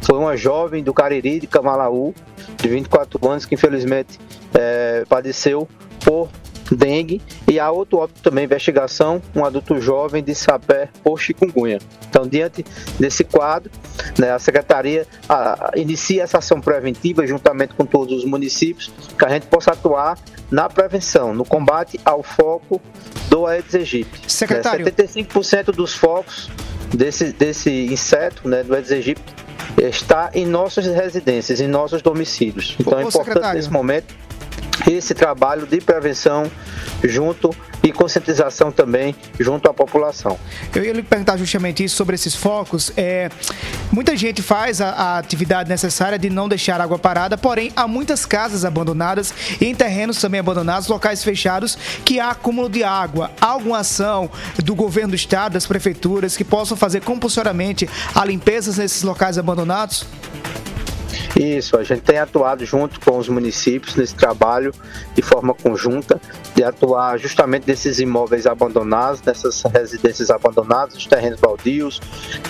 Foi uma jovem do Cariri, de Camalaú, de 24 anos, que infelizmente eh, padeceu por dengue. E há outro óbito também, investigação, um adulto jovem de Sapé por chikungunya. Então, diante desse quadro, né, a Secretaria ah, inicia essa ação preventiva juntamente com todos os municípios, que a gente possa atuar na prevenção, no combate ao foco do Aedes aegypti. Secretário. Né, 75% dos focos desse, desse inseto, né, do Aedes aegypti, está em nossas residências, em nossos domicílios. Então é Ô, importante secretário. nesse momento esse trabalho de prevenção junto e conscientização também junto à população. Eu ia lhe perguntar justamente isso sobre esses focos. É, muita gente faz a, a atividade necessária de não deixar água parada, porém há muitas casas abandonadas e em terrenos também abandonados, locais fechados, que há acúmulo de água. Há alguma ação do governo do estado, das prefeituras, que possam fazer compulsoriamente a limpeza nesses locais abandonados? Isso, a gente tem atuado junto com os municípios nesse trabalho de forma conjunta, de atuar justamente nesses imóveis abandonados, nessas residências abandonadas, os terrenos baldios,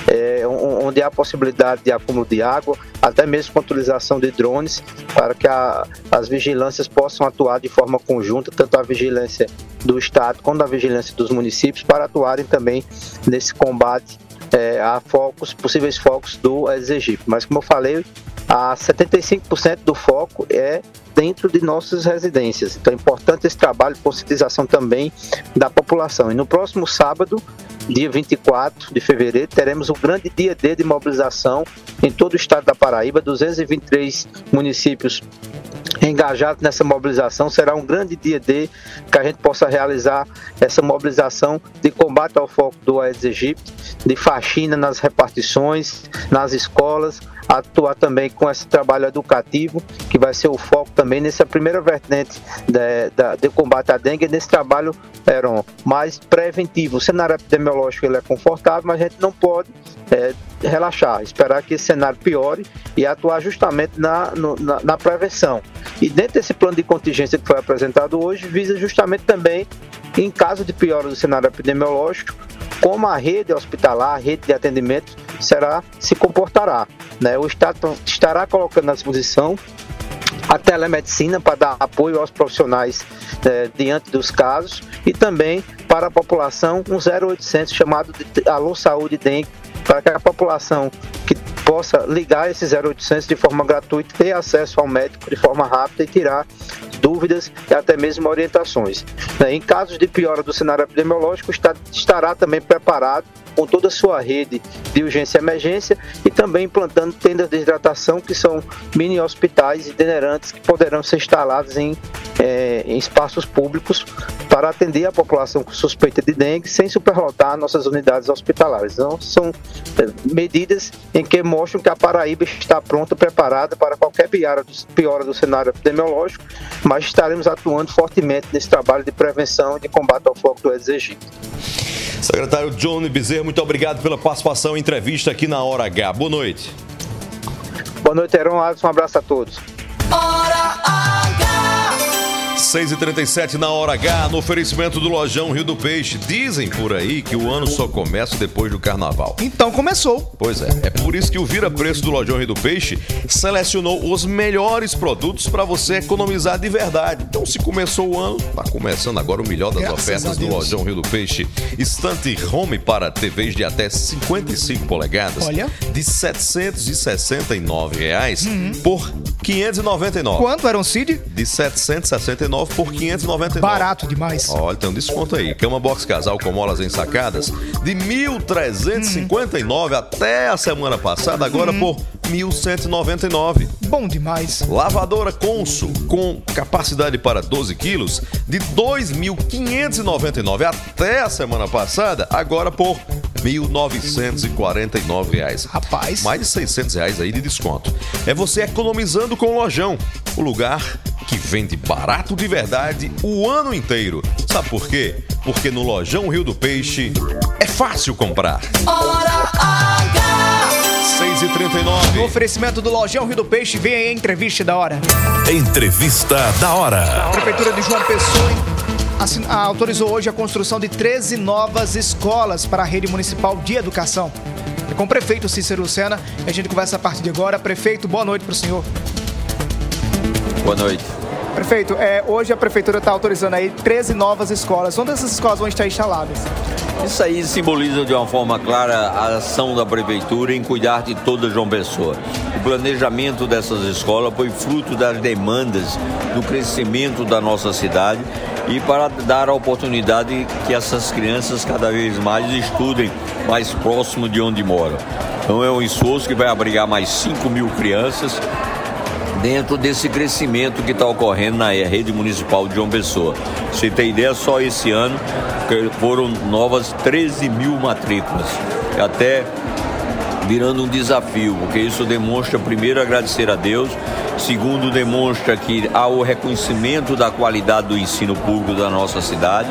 é, onde há possibilidade de acúmulo de água, até mesmo com utilização de drones, para que a, as vigilâncias possam atuar de forma conjunta, tanto a vigilância do Estado quanto a vigilância dos municípios, para atuarem também nesse combate é, a focos, possíveis focos do Exegip. Mas como eu falei, a 75% do foco é dentro de nossas residências. Então é importante esse trabalho de conscientização também da população. E no próximo sábado, dia 24 de fevereiro, teremos o grande dia D de mobilização em todo o estado da Paraíba, 223 municípios engajados nessa mobilização. Será um grande dia D que a gente possa realizar essa mobilização de combate ao foco do Aedes aegypti, de faxina nas repartições, nas escolas, atuar também com esse trabalho educativo, que vai ser o foco também nessa primeira vertente de, de, de combate à dengue, nesse trabalho eram mais preventivo. O cenário epidemiológico ele é confortável, mas a gente não pode é, relaxar, esperar que esse cenário piore e atuar justamente na, no, na, na, prevenção. E dentro desse plano de contingência que foi apresentado hoje, visa justamente também, em caso de piora do cenário epidemiológico, como a rede hospitalar, a rede de atendimento será se comportará. Né? O Estado estará colocando à disposição a telemedicina para dar apoio aos profissionais é, diante dos casos e também para a população um 0800 chamado de Alô Saúde Dengue para que a população que possa ligar esse 0800 de forma gratuita ter acesso ao médico de forma rápida e tirar dúvidas e até mesmo orientações. Né? Em casos de piora do cenário epidemiológico, estará também preparado com toda a sua rede de urgência e emergência e também implantando tendas de hidratação que são mini hospitais itinerantes que poderão ser instalados em, é, em espaços públicos para atender a população com suspeita de dengue sem superlotar nossas unidades hospitalares. Então, são é, medidas em que mostram que a Paraíba está pronta, preparada para qualquer piora do, piora do cenário epidemiológico, mas estaremos atuando fortemente nesse trabalho de prevenção e de combate ao foco do aegypti. Secretário Johnny Bezerra, muito obrigado pela participação em entrevista aqui na Hora H. Boa noite. Boa noite, Heron. Um abraço a todos. Hora H. 6h37 na hora H, no oferecimento do Lojão Rio do Peixe. Dizem por aí que o ano só começa depois do carnaval. Então começou. Pois é, é por isso que o Vira Preço do Lojão Rio do Peixe selecionou os melhores produtos para você economizar de verdade. Então, se começou o ano, tá começando agora o melhor das Graças ofertas do Lojão Rio do Peixe. Estante home para TVs de até 55 polegadas Olha. de 769 reais uhum. por 599. Quanto era um Cid? De 769 por 599. Barato demais. Olha, tem um desconto aí. Cama box casal com molas ensacadas de 1.359 hum. até a semana passada, agora hum. por 1.199. Bom demais. Lavadora Consul com capacidade para 12 quilos de 2.599 até a semana passada, agora por R$ 1.949. Rapaz. Mais de 600 reais aí de desconto. É você economizando com o Lojão, o lugar que vende barato de verdade o ano inteiro. Sabe por quê? Porque no Lojão Rio do Peixe é fácil comprar. Hora H! 6 e 39 No oferecimento do Lojão Rio do Peixe, vem aí a entrevista da hora. Entrevista da hora. A Prefeitura de João Pessoa autorizou hoje a construção de 13 novas escolas para a rede municipal de educação. É com o prefeito Cícero Sena, a gente conversa a partir de agora. Prefeito, boa noite para o senhor. Boa noite. Prefeito, é, hoje a prefeitura está autorizando aí 13 novas escolas. Onde essas escolas vão estar instaladas? Isso aí simboliza de uma forma clara a ação da prefeitura em cuidar de toda João Pessoa. O planejamento dessas escolas foi fruto das demandas do crescimento da nossa cidade e para dar a oportunidade que essas crianças cada vez mais estudem mais próximo de onde moram. Então é um esforço que vai abrigar mais 5 mil crianças dentro desse crescimento que está ocorrendo na rede municipal de João Pessoa. Você tem ideia, só esse ano foram novas 13 mil matrículas. Até virando um desafio, porque isso demonstra, primeiro, agradecer a Deus, segundo, demonstra que há o reconhecimento da qualidade do ensino público da nossa cidade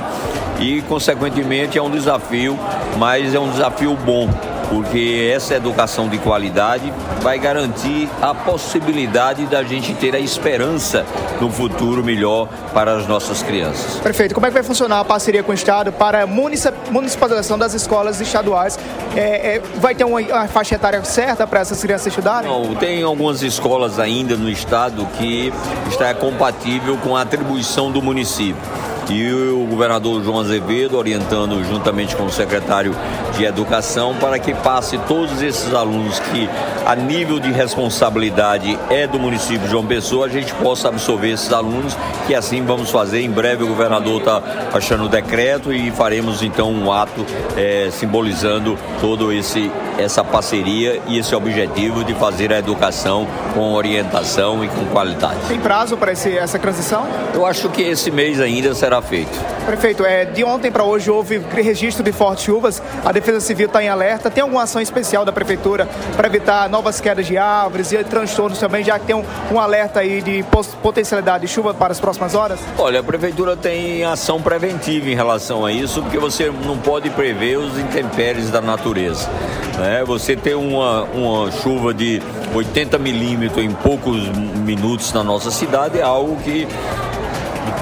e, consequentemente, é um desafio, mas é um desafio bom, porque essa educação de qualidade vai garantir a possibilidade da gente ter a esperança no futuro melhor para as nossas crianças. Perfeito. Como é que vai funcionar a parceria com o Estado para a municipalização das escolas estaduais? É, é, vai ter uma, uma, faixa etária certa para essas crianças estudarem? Não, tem algumas escolas ainda no Estado que está compatível com a atribuição do município e o governador João Azevedo orientando juntamente com o secretário de Educação para que passe todos esses alunos que a nível de responsabilidade é do município de João Pessoa, a gente possa absorver esses alunos, que assim vamos fazer. Em breve o governador está achando o decreto e faremos então um ato é, simbolizando todo esse essa parceria e esse objetivo de fazer a educação com orientação e com qualidade. Tem prazo para esse, essa transição? Eu acho que esse mês ainda será feito. Prefeito, é, de ontem para hoje houve registro de fortes chuvas, a Defesa Civil está em alerta. Tem alguma ação especial da Prefeitura para evitar novas quedas de árvores e transtornos também, já que tem um, um alerta aí de potencialidade de chuva para as próximas horas? Olha, a Prefeitura tem ação preventiva em relação a isso, porque você não pode prever os intempéries da natureza. Né? Você ter uma, uma chuva de 80 milímetros em poucos minutos na nossa cidade é algo que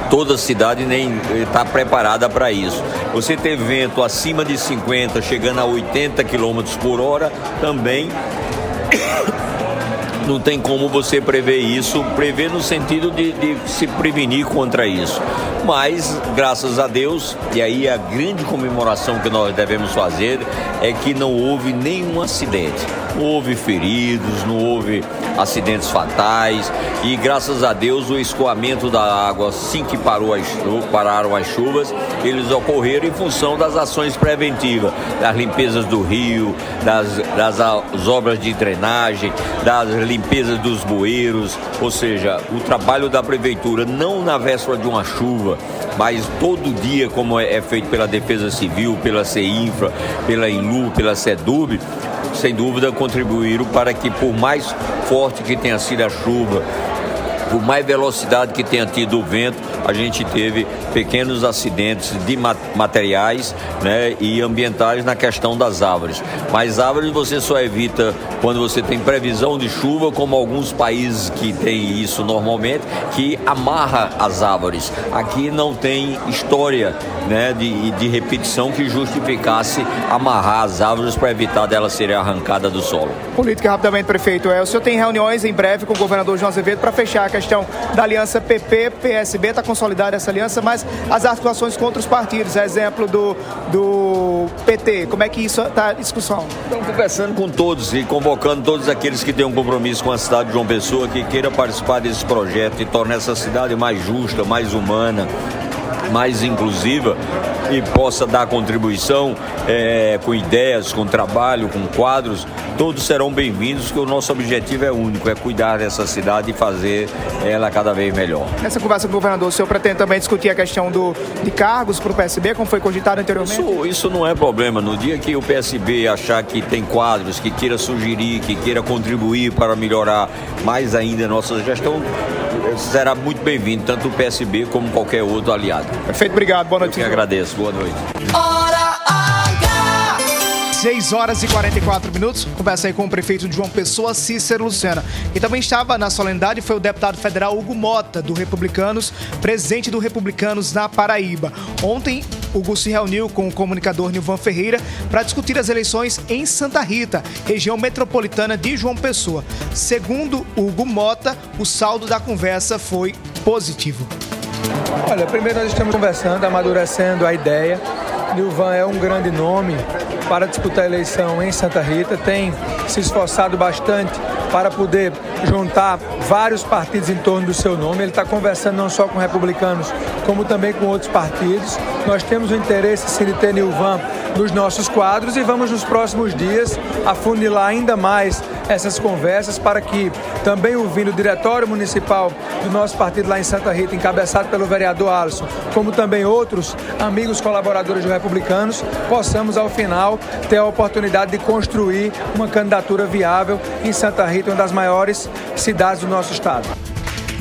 toda cidade nem está preparada para isso. Você ter vento acima de 50, chegando a 80 km por hora, também [COUGHS] não tem como você prever isso, prever no sentido de, de, se prevenir contra isso. Mas, graças a Deus, e aí a grande comemoração que nós devemos fazer é que não houve nenhum acidente. Houve feridos, não houve acidentes fatais e graças a Deus o escoamento da água assim que parou as, pararam as chuvas, eles ocorreram em função das ações preventivas, das limpezas do rio, das, das, das obras de drenagem, das limpezas dos bueiros, ou seja, o trabalho da prefeitura não na véspera de uma chuva, mas todo dia, como é, é feito pela Defesa Civil, pela CEINFRA, pela INLU, pela SEDUB, sem dúvida contribuíram para que, por mais forte que tenha sido a chuva, por mais velocidade que tenha tido o vento, a gente teve pequenos acidentes de materiais né, e ambientais na questão das árvores. Mas árvores você só evita quando você tem previsão de chuva, como alguns países que têm isso normalmente, que amarra as árvores. Aqui não tem história né, de, de repetição que justificasse amarrar as árvores para evitar delas serem arrancadas do solo. Política rapidamente, prefeito. É, o senhor tem reuniões em breve com o governador João Azevedo para fechar a questão da aliança PP-PSB, está consolidada essa aliança, mas as articulações contra os partidos, exemplo do, do PT, como é que isso está em discussão? Estamos conversando com todos e convocando todos aqueles que têm um compromisso com a cidade de João Pessoa, que queira participar desse projeto e tornar essa cidade mais justa, mais humana, mais inclusiva e possa dar contribuição é, com ideias, com trabalho, com quadros, todos serão bem-vindos, que o nosso objetivo é único, é cuidar dessa cidade e fazer ela cada vez melhor. Nessa conversa com o governador, o senhor pretende também discutir a questão do, de cargos para o PSB, como foi cogitado anteriormente? Isso, isso não é problema. No dia que o PSB achar que tem quadros, que queira sugerir, que queira contribuir para melhorar mais ainda a nossa gestão, será muito bem-vindo, tanto o PSB como qualquer outro aliado. Perfeito, obrigado. Boa noite. Eu que agradeço. Boa noite. Hora H. 6 horas e 44 minutos. Conversa aí com o prefeito de João Pessoa, Cícero Lucena. E também estava na solenidade foi o deputado federal Hugo Mota, do Republicanos, presidente do Republicanos na Paraíba. Ontem, Hugo se reuniu com o comunicador Nilvan Ferreira para discutir as eleições em Santa Rita, região metropolitana de João Pessoa. Segundo Hugo Mota, o saldo da conversa foi positivo. Olha, primeiro nós estamos conversando, amadurecendo a ideia. Nilvan é um grande nome para disputar a eleição em Santa Rita, tem se esforçado bastante para poder juntar vários partidos em torno do seu nome. Ele está conversando não só com republicanos, como também com outros partidos. Nós temos o interesse sim, de ter Nilvan nos nossos quadros e vamos nos próximos dias afunilar ainda mais essas conversas para que também ouvindo o diretório municipal do nosso partido lá em Santa Rita, encabeçado pelo vereador Alisson, como também outros amigos colaboradores do Republicanos, possamos ao final ter a oportunidade de construir uma candidatura viável em Santa Rita, uma das maiores cidades do nosso estado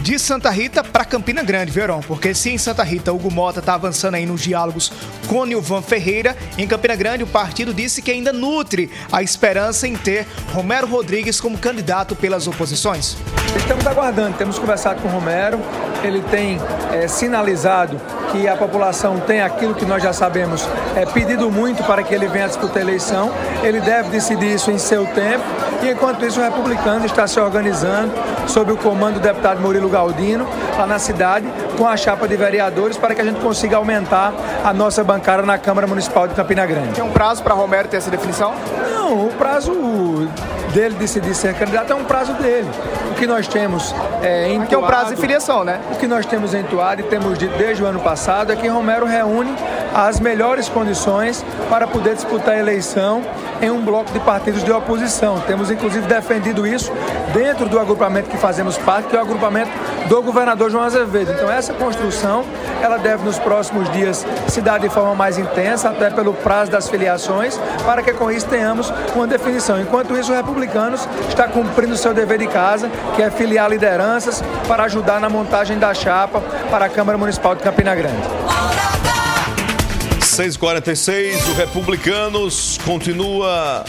de Santa Rita para Campina Grande, Verão, porque se em Santa Rita Hugo Mota está avançando aí nos diálogos com Nilvan Ferreira, em Campina Grande o partido disse que ainda nutre a esperança em ter Romero Rodrigues como candidato pelas oposições. Estamos aguardando, temos conversado com o Romero, ele tem é, sinalizado que a população tem aquilo que nós já sabemos, é pedido muito para que ele venha disputar a eleição. Ele deve decidir isso em seu tempo. E enquanto isso, o republicano está se organizando sob o comando do deputado Murilo Galdino, lá na cidade, com a chapa de vereadores, para que a gente consiga aumentar a nossa bancada na Câmara Municipal de Campina Grande. Tem um prazo para Romero ter essa definição? Não, o prazo dele decidir ser candidato é um prazo dele. O que nós temos é, entoado, Aqui é um prazo de filiação, né? O que nós temos entoado e temos dito desde o ano passado é que Romero reúne as melhores condições para poder disputar a eleição em um bloco de partidos de oposição. Temos inclusive defendido isso dentro do agrupamento que fazemos parte, que é o agrupamento do governador João Azevedo. Então essa construção, ela deve nos próximos dias se dar de forma mais intensa, até pelo prazo das filiações, para que com isso tenhamos uma definição. Enquanto isso, o Republicanos está cumprindo o seu dever de casa, que é filiar lideranças para ajudar na montagem da chapa para a Câmara Municipal de Campina Grande. 6h46, o Republicanos continua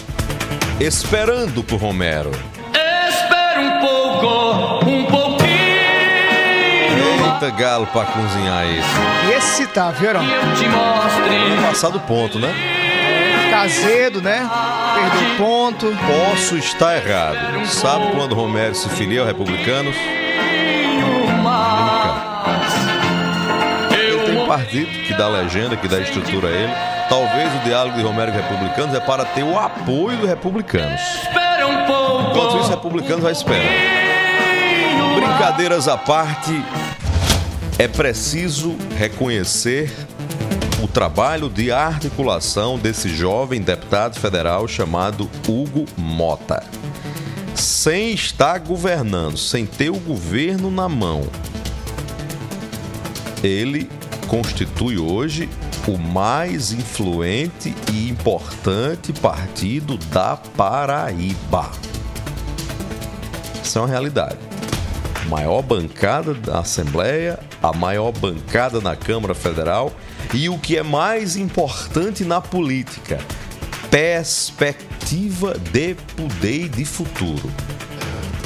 esperando por Romero. Espera um pouco, um pouquinho. Eita galo pra cozinhar isso. E esse tá, viram? Eu te mostre. Passado ponto, né? Ficar azedo, né? Perder ponto. Posso estar errado. Sabe quando Romero se filia ao Republicanos? Partido que dá legenda, que dá estrutura a ele. Talvez o diálogo de Romero e Republicanos é para ter o apoio do Republicanos. Espera um pouco. Enquanto isso, Republicanos vai esperando. Brincadeiras à parte, é preciso reconhecer o trabalho de articulação desse jovem deputado federal chamado Hugo Mota. Sem estar governando, sem ter o governo na mão, ele constitui hoje o mais influente e importante partido da Paraíba. Isso é uma realidade. Maior bancada da Assembleia, a maior bancada na Câmara Federal e o que é mais importante na política, perspectiva de poder e de futuro.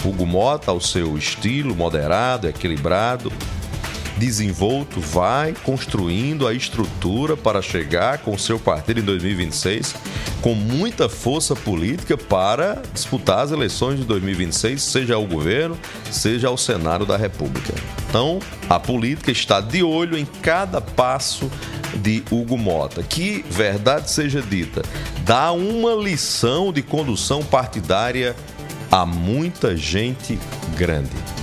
Hugo Mota, ao seu estilo moderado, equilibrado, desenvolto, vai construindo a estrutura para chegar com seu partido em 2026 com muita força política para disputar as eleições de 2026, seja ao governo, seja ao Senado da República. Então, a política está de olho em cada passo de Hugo Mota, que, verdade seja dita, dá uma lição de condução partidária a muita gente grande.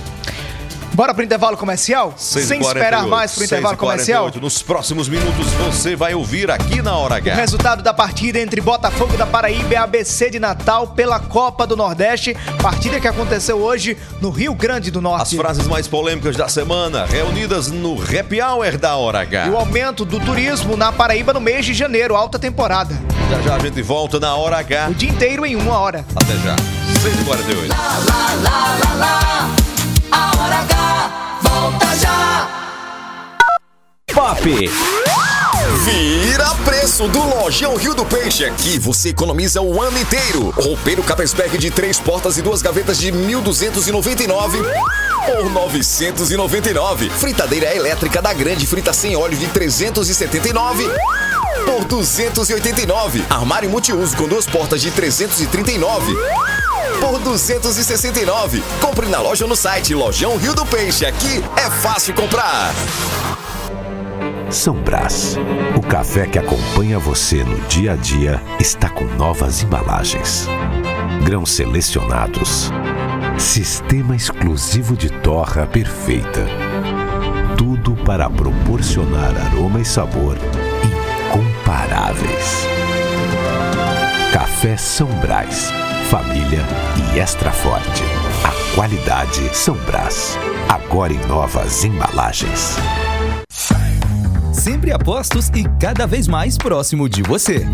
Bora pro intervalo comercial? Sem esperar mais pro intervalo comercial? Nos próximos minutos você vai ouvir aqui na Hora O H. resultado da partida entre Botafogo da Paraíba e ABC de Natal pela Copa do Nordeste, partida que aconteceu hoje no Rio Grande do As Norte. frases mais polêmicas da semana, reunidas no Happy Hour da Hora H. E o aumento do turismo na Paraíba no mês de janeiro, alta temporada. Já já a gente volta na Hora H. O dia inteiro em uma hora. Até já. 6h48. Lá, lá, lá, lá. A hora H já. Pop. Vira preço do Lojão Rio do Peixe. Aqui você economiza o ano inteiro. Roupeiro Capesberg de três portas e duas gavetas de 1.299 por 999. Fritadeira elétrica da Grande Frita sem óleo de 379 por 289. Armário multiuso com duas portas de 339 por 269. Compre na loja ou no site Lojão Rio do Peixe. Aqui é fácil comprar. São Brás, o café que acompanha você no dia a dia, está com novas embalagens. Grãos selecionados. Sistema exclusivo de torra perfeita. Tudo para proporcionar aroma e sabor incomparáveis. Café São Brás, família e extra forte. A qualidade São Brás. Agora em novas embalagens. Sempre apostos e cada vez mais próximo de você.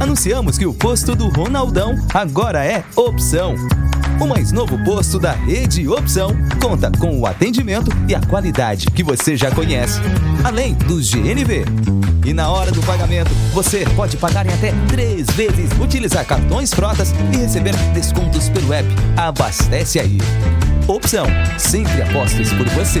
Anunciamos que o posto do Ronaldão agora é opção. O mais novo posto da Rede Opção conta com o atendimento e a qualidade que você já conhece, além do GNV. E na hora do pagamento, você pode pagar em até três vezes, utilizar cartões frotas e receber descontos pelo app. Abastece aí. Opção, sempre apostos por você.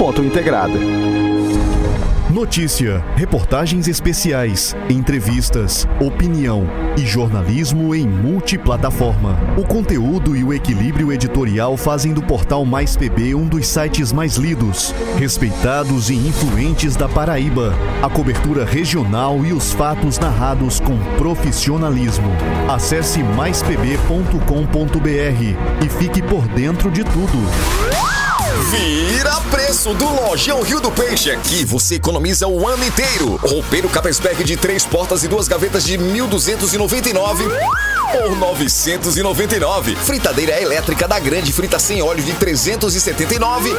múltipla.integrada. Notícia, reportagens especiais, entrevistas, opinião e jornalismo em multiplataforma. O conteúdo e o equilíbrio editorial fazem do portal Mais PB um dos sites mais lidos, respeitados e influentes da Paraíba. A cobertura regional e os fatos narrados com profissionalismo. Acesse maispb.com.br e fique por dentro de tudo. Vira preço do Lojão Rio do Peixe. Aqui você economiza o ano inteiro. Roupeiro Capesberg de três portas e duas gavetas de 1.299 por 999. Fritadeira elétrica da Grande Frita sem óleo de 379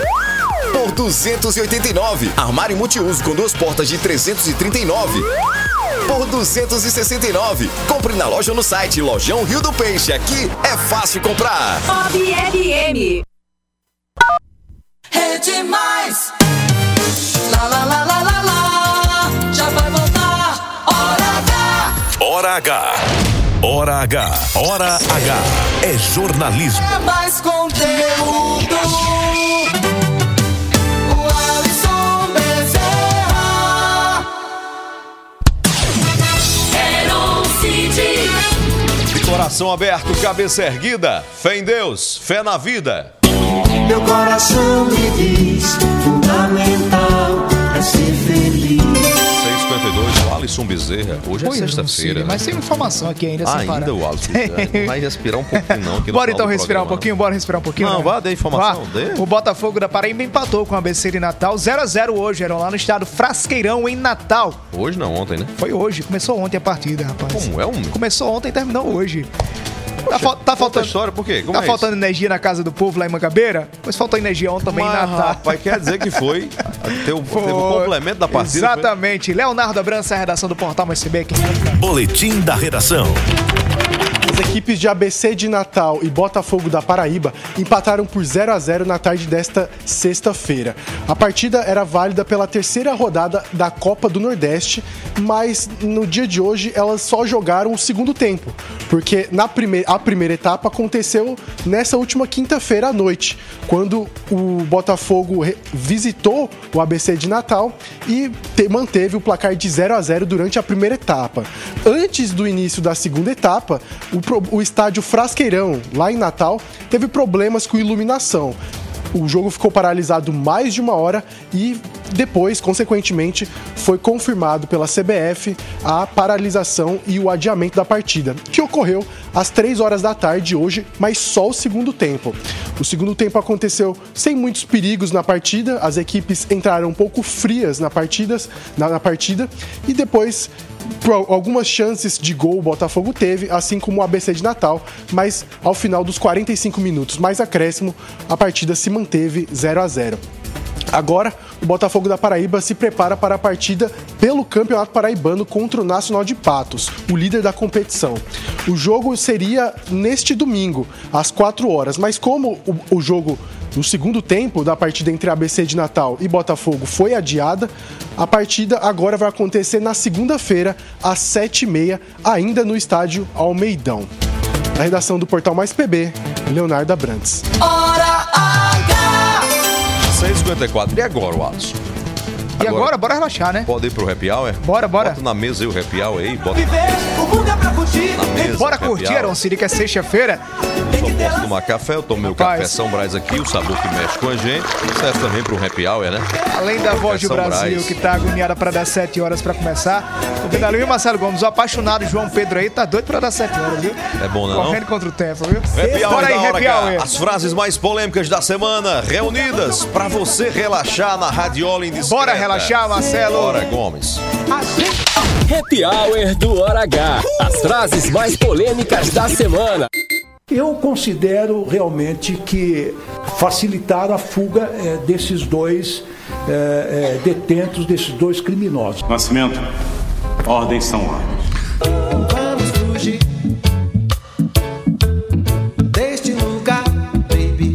por 289. Armário multiuso com duas portas de 339 por 269. Compre na loja ou no site Lojão Rio do Peixe. Aqui é fácil comprar. FM. Rede Mais. Lá, lá, lá, lá, lá, lá. Já vai voltar. Hora H. Hora H. Hora H. Hora H. É jornalismo. É mais conteúdo. O Alisson Bezerra. Heron City. De coração aberto, cabeça erguida, fé em Deus, fé na vida. Meu coração me diz, fundamental é ser feliz. 652, o Alisson Bezerra. Hoje Pois é eu não sexta-feira. né? Mas tem informação aqui ainda, Ah, sem parar. ainda o Alisson Bezerra. [LAUGHS] Vai respirar um pouquinho, não. aqui no Bora então respirar um programa, pouquinho, bora respirar um pouquinho. Não, né? vá, dê informação, Vá. dê. O Botafogo da Paraíba empatou com a ABC de Natal, 0x0 hoje, eram lá no estado Frasqueirão, em Natal. Hoje não, ontem, né? Foi hoje, começou ontem a partida, rapaz. Como é um? Começou ontem e terminou hoje. Tá, fal- tá faltando. história, por quê? Como tá é faltando energia na casa do povo lá em Mangabeira? Pois faltou energia ontem também Mas, em Natal. rapaz, quer dizer que foi. [LAUGHS] Teve, o complemento da partida. foi? Exatamente. Leonardo Abrança, a redação do Portal aqui. Boletim da redação. Equipes de ABC de Natal e Botafogo da Paraíba empataram por 0 a 0 na tarde desta sexta-feira. A partida era válida pela terceira rodada da Copa do Nordeste, mas no dia de hoje elas só jogaram o segundo tempo, porque na prime a primeira etapa aconteceu nessa última quinta-feira à noite, quando o Botafogo visitou o ABC de Natal e te- manteve o placar de 0 a 0 durante a primeira etapa. Antes do início da segunda etapa, o, o estádio Frasqueirão, lá em Natal, teve problemas com iluminação. O jogo ficou paralisado mais de uma hora e depois, consequentemente, foi confirmado pela CBF a paralisação e o adiamento da partida, que ocorreu às 3 horas da tarde hoje, mas só o segundo tempo. O segundo tempo aconteceu sem muitos perigos na partida, as equipes entraram um pouco frias na, partidas, na, na partida e depois algumas chances de gol o Botafogo teve, assim como o ABC de Natal, mas ao final dos 45 minutos mais acréscimo, a partida se manteve 0 a 0. Agora, o Botafogo da Paraíba se prepara para a partida pelo Campeonato Paraibano contra o Nacional de Patos, o líder da competição. O jogo seria neste domingo, às 4 horas, mas como o, o jogo no segundo tempo da partida entre ABC de Natal e Botafogo foi adiada, a partida agora vai acontecer na segunda-feira, às 7h30, ainda no estádio Almeidão. Na redação do Portal Mais PB, Leonardo Abrantes. Hora H. 6h54. E agora, o Alisson? E agora, bora relaxar, né? Pode ir pro happy hour? Bora, bora. Bota na mesa aí o happy hour aí, bota O é mesa. Bora curtir. Aaron Siri, que é sexta-feira. Só posso tomar café, eu tomo meu Rapaz. café São Brás aqui, o sabor que mexe com a gente. Serve também pro happy hour, né? Além da voz do Brasil, Brás. que tá agoniada pra dar 7 horas pra começar. O Vidal e o Marcelo Gomes, o apaixonado João Pedro aí, tá doido pra dar 7 horas, viu? É bom, né, não? Correndo contra o tempo, viu? Happy hour Bora aí, happy hour. As frases mais polêmicas da semana reunidas pra você relaxar na Radiola Indiscreta. Bora relaxar, Marcelo. Bora, Gomes. Happy Hour do Hora H. As frases mais polêmicas da semana. Eu considero realmente que facilitaram a fuga eh, desses dois eh, eh, detentos, desses dois criminosos. Nascimento, ordens são ordens. Vamos fugir deste lugar, baby.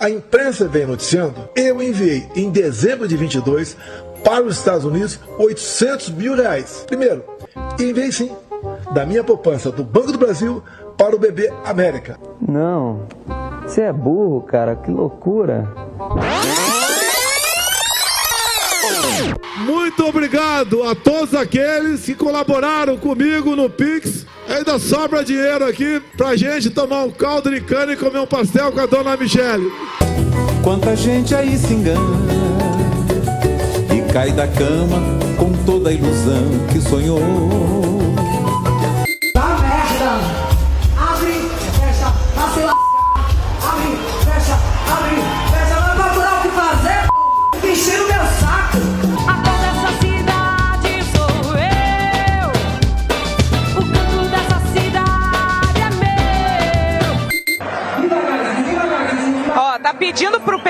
A imprensa vem noticiando, eu enviei em dezembro de 22 para os Estados Unidos 800 mil reais. Primeiro, enviei sim, da minha poupança do Banco do Brasil para o bebê América. Não, você é burro, cara, que loucura. Muito obrigado a todos aqueles que colaboraram comigo no Pix. Ainda sobra dinheiro aqui pra gente tomar um caldo de cana e comer um pastel com a dona Michele. Quanta gente aí se engana cai da cama com toda a ilusão que sonhou.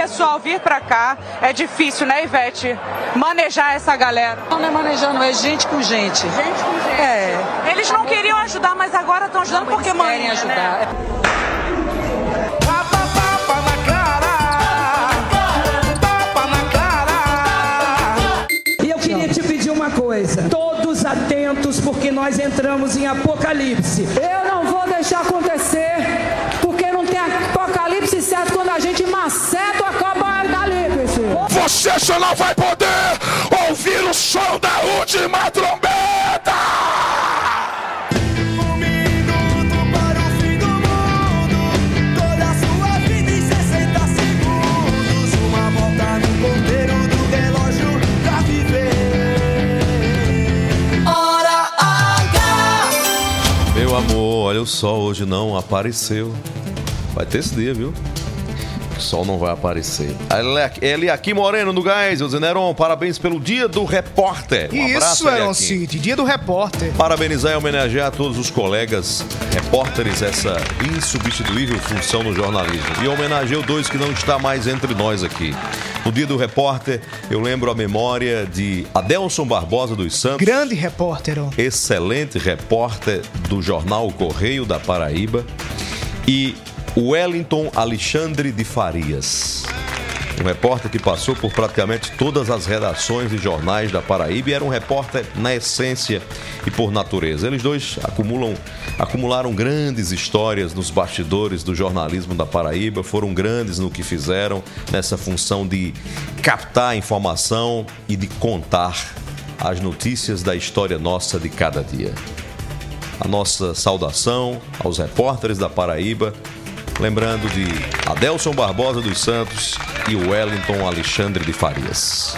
Pessoal vir pra cá. É difícil, né, Ivete? Manejar essa galera. Não é manejando, é gente com gente. Gente com gente. É. Eles não queriam ajudar, mas agora estão ajudando porque mãe. querem ajudar. Né? E eu queria te pedir uma coisa. Todos atentos, porque nós entramos em Apocalipse. Eu não vou deixar acontecer, porque não tem apocalipse certo quando a gente maceta. Você só não vai poder ouvir o som da última trombeta! Toda a sua vida em 60 segundos. Uma volta no ponteiro do relógio pra viver. Hora H. Meu amor, olha o sol hoje não apareceu. Vai ter esse dia, viu? O sol não vai aparecer. Ele- Ele aqui Moreno do Gás, Zeneron, parabéns pelo dia do repórter. Um Isso, Eliakim. City, dia do repórter. Parabenizar e homenagear todos os colegas repórteres essa insubstituível função no jornalismo. E homenageio dois que não está mais entre nós aqui. No dia do repórter, eu lembro a memória de Adelson Barbosa dos Santos. Grande repórter, ó. Excelente repórter do jornal Correio da Paraíba. E Wellington Alexandre de Farias. Um repórter que passou por praticamente todas as redações e jornais da Paraíba e era um repórter na essência e por natureza. Eles dois acumulam, acumularam grandes histórias nos bastidores do jornalismo da Paraíba, foram grandes no que fizeram nessa função de captar informação e de contar as notícias da história nossa de cada dia. A nossa saudação aos repórteres da Paraíba, lembrando de Adelson Barbosa dos Santos e Wellington Alexandre de Farias.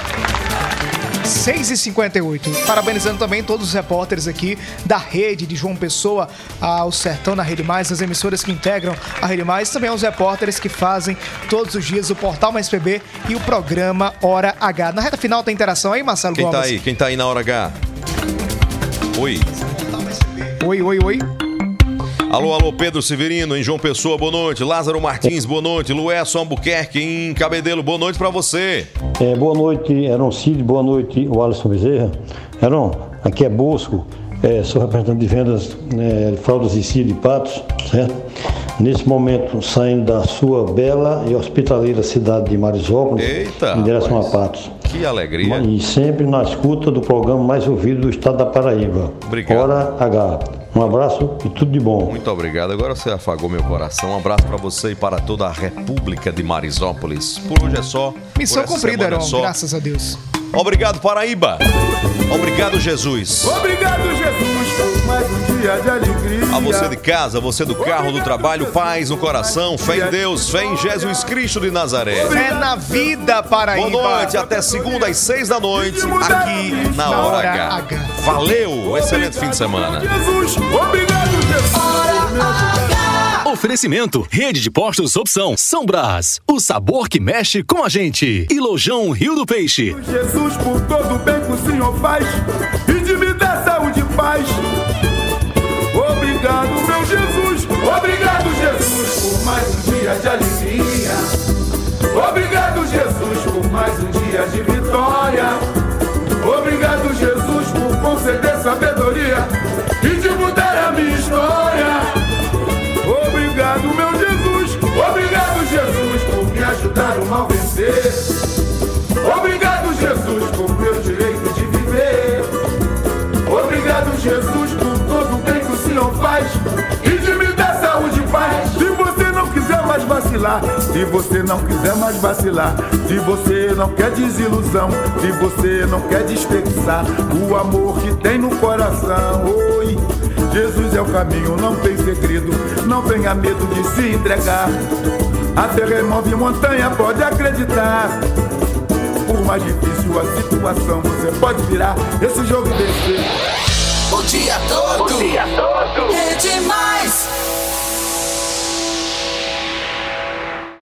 6h58. Parabenizando também todos os repórteres aqui da rede de João Pessoa ao Sertão na Rede Mais, as emissoras que integram a Rede Mais, também aos repórteres que fazem todos os dias o Portal Mais PB e o programa Hora H. Na reta final tem interação aí, Marcelo Quem Gomes? tá aí? Quem tá aí na hora H? Oi. Oi, oi, oi. Alô, alô, Pedro Severino, em João Pessoa, boa noite. Lázaro Martins, boa noite. Luesso Albuquerque, em Cabedelo, boa noite pra você. É, boa noite, Heron Cid, boa noite, o Alisson Bezerra. Heron, aqui é Bosco, é, sou representante de vendas né, de fraldas e cio de patos, certo? Nesse momento, saindo da sua bela e hospitaleira cidade de Marisópolis, Eita, em direção a Patos. Que alegria. E sempre na escuta do programa mais ouvido do estado da Paraíba. Obrigado. Hora H. Um abraço e tudo de bom. Muito obrigado. Agora você afagou meu coração. Um abraço pra você e para toda a República de Marisópolis. Por hoje é só. Missão cumprida, é só. graças a Deus. Obrigado, Paraíba. Obrigado, Jesus. Obrigado, Jesus, por mais um dia de alegria. A você de casa, você do carro, do trabalho, paz no coração, fé em Deus, fé em Jesus Cristo de Nazaré. Fé na vida, Paraíba. Boa noite, até segunda às seis da noite, aqui na Hora H. Valeu, excelente fim de semana. Jesus, obrigado, Jesus. Oferecimento: Rede de Postos Opção São Brás. O sabor que mexe com a gente. E Lojão Rio do Peixe. Jesus, por todo bem que o Senhor faz e de me dar saúde e paz. Obrigado, meu Jesus. Obrigado, Jesus, por mais um dia de alegria. Obrigado, Jesus, por mais um dia de vitória. Jesus, por todo o bem que o Senhor faz e de me dar saúde e paz. Se você não quiser mais vacilar, se você não quiser mais vacilar, se você não quer desilusão, se você não quer desperdiçar o amor que tem no coração, oi. Jesus é o caminho, não tem segredo, não tenha medo de se entregar. Até remove montanha, pode acreditar. Por mais difícil a situação, você pode virar esse jogo o dia todo. O dia todo. É demais.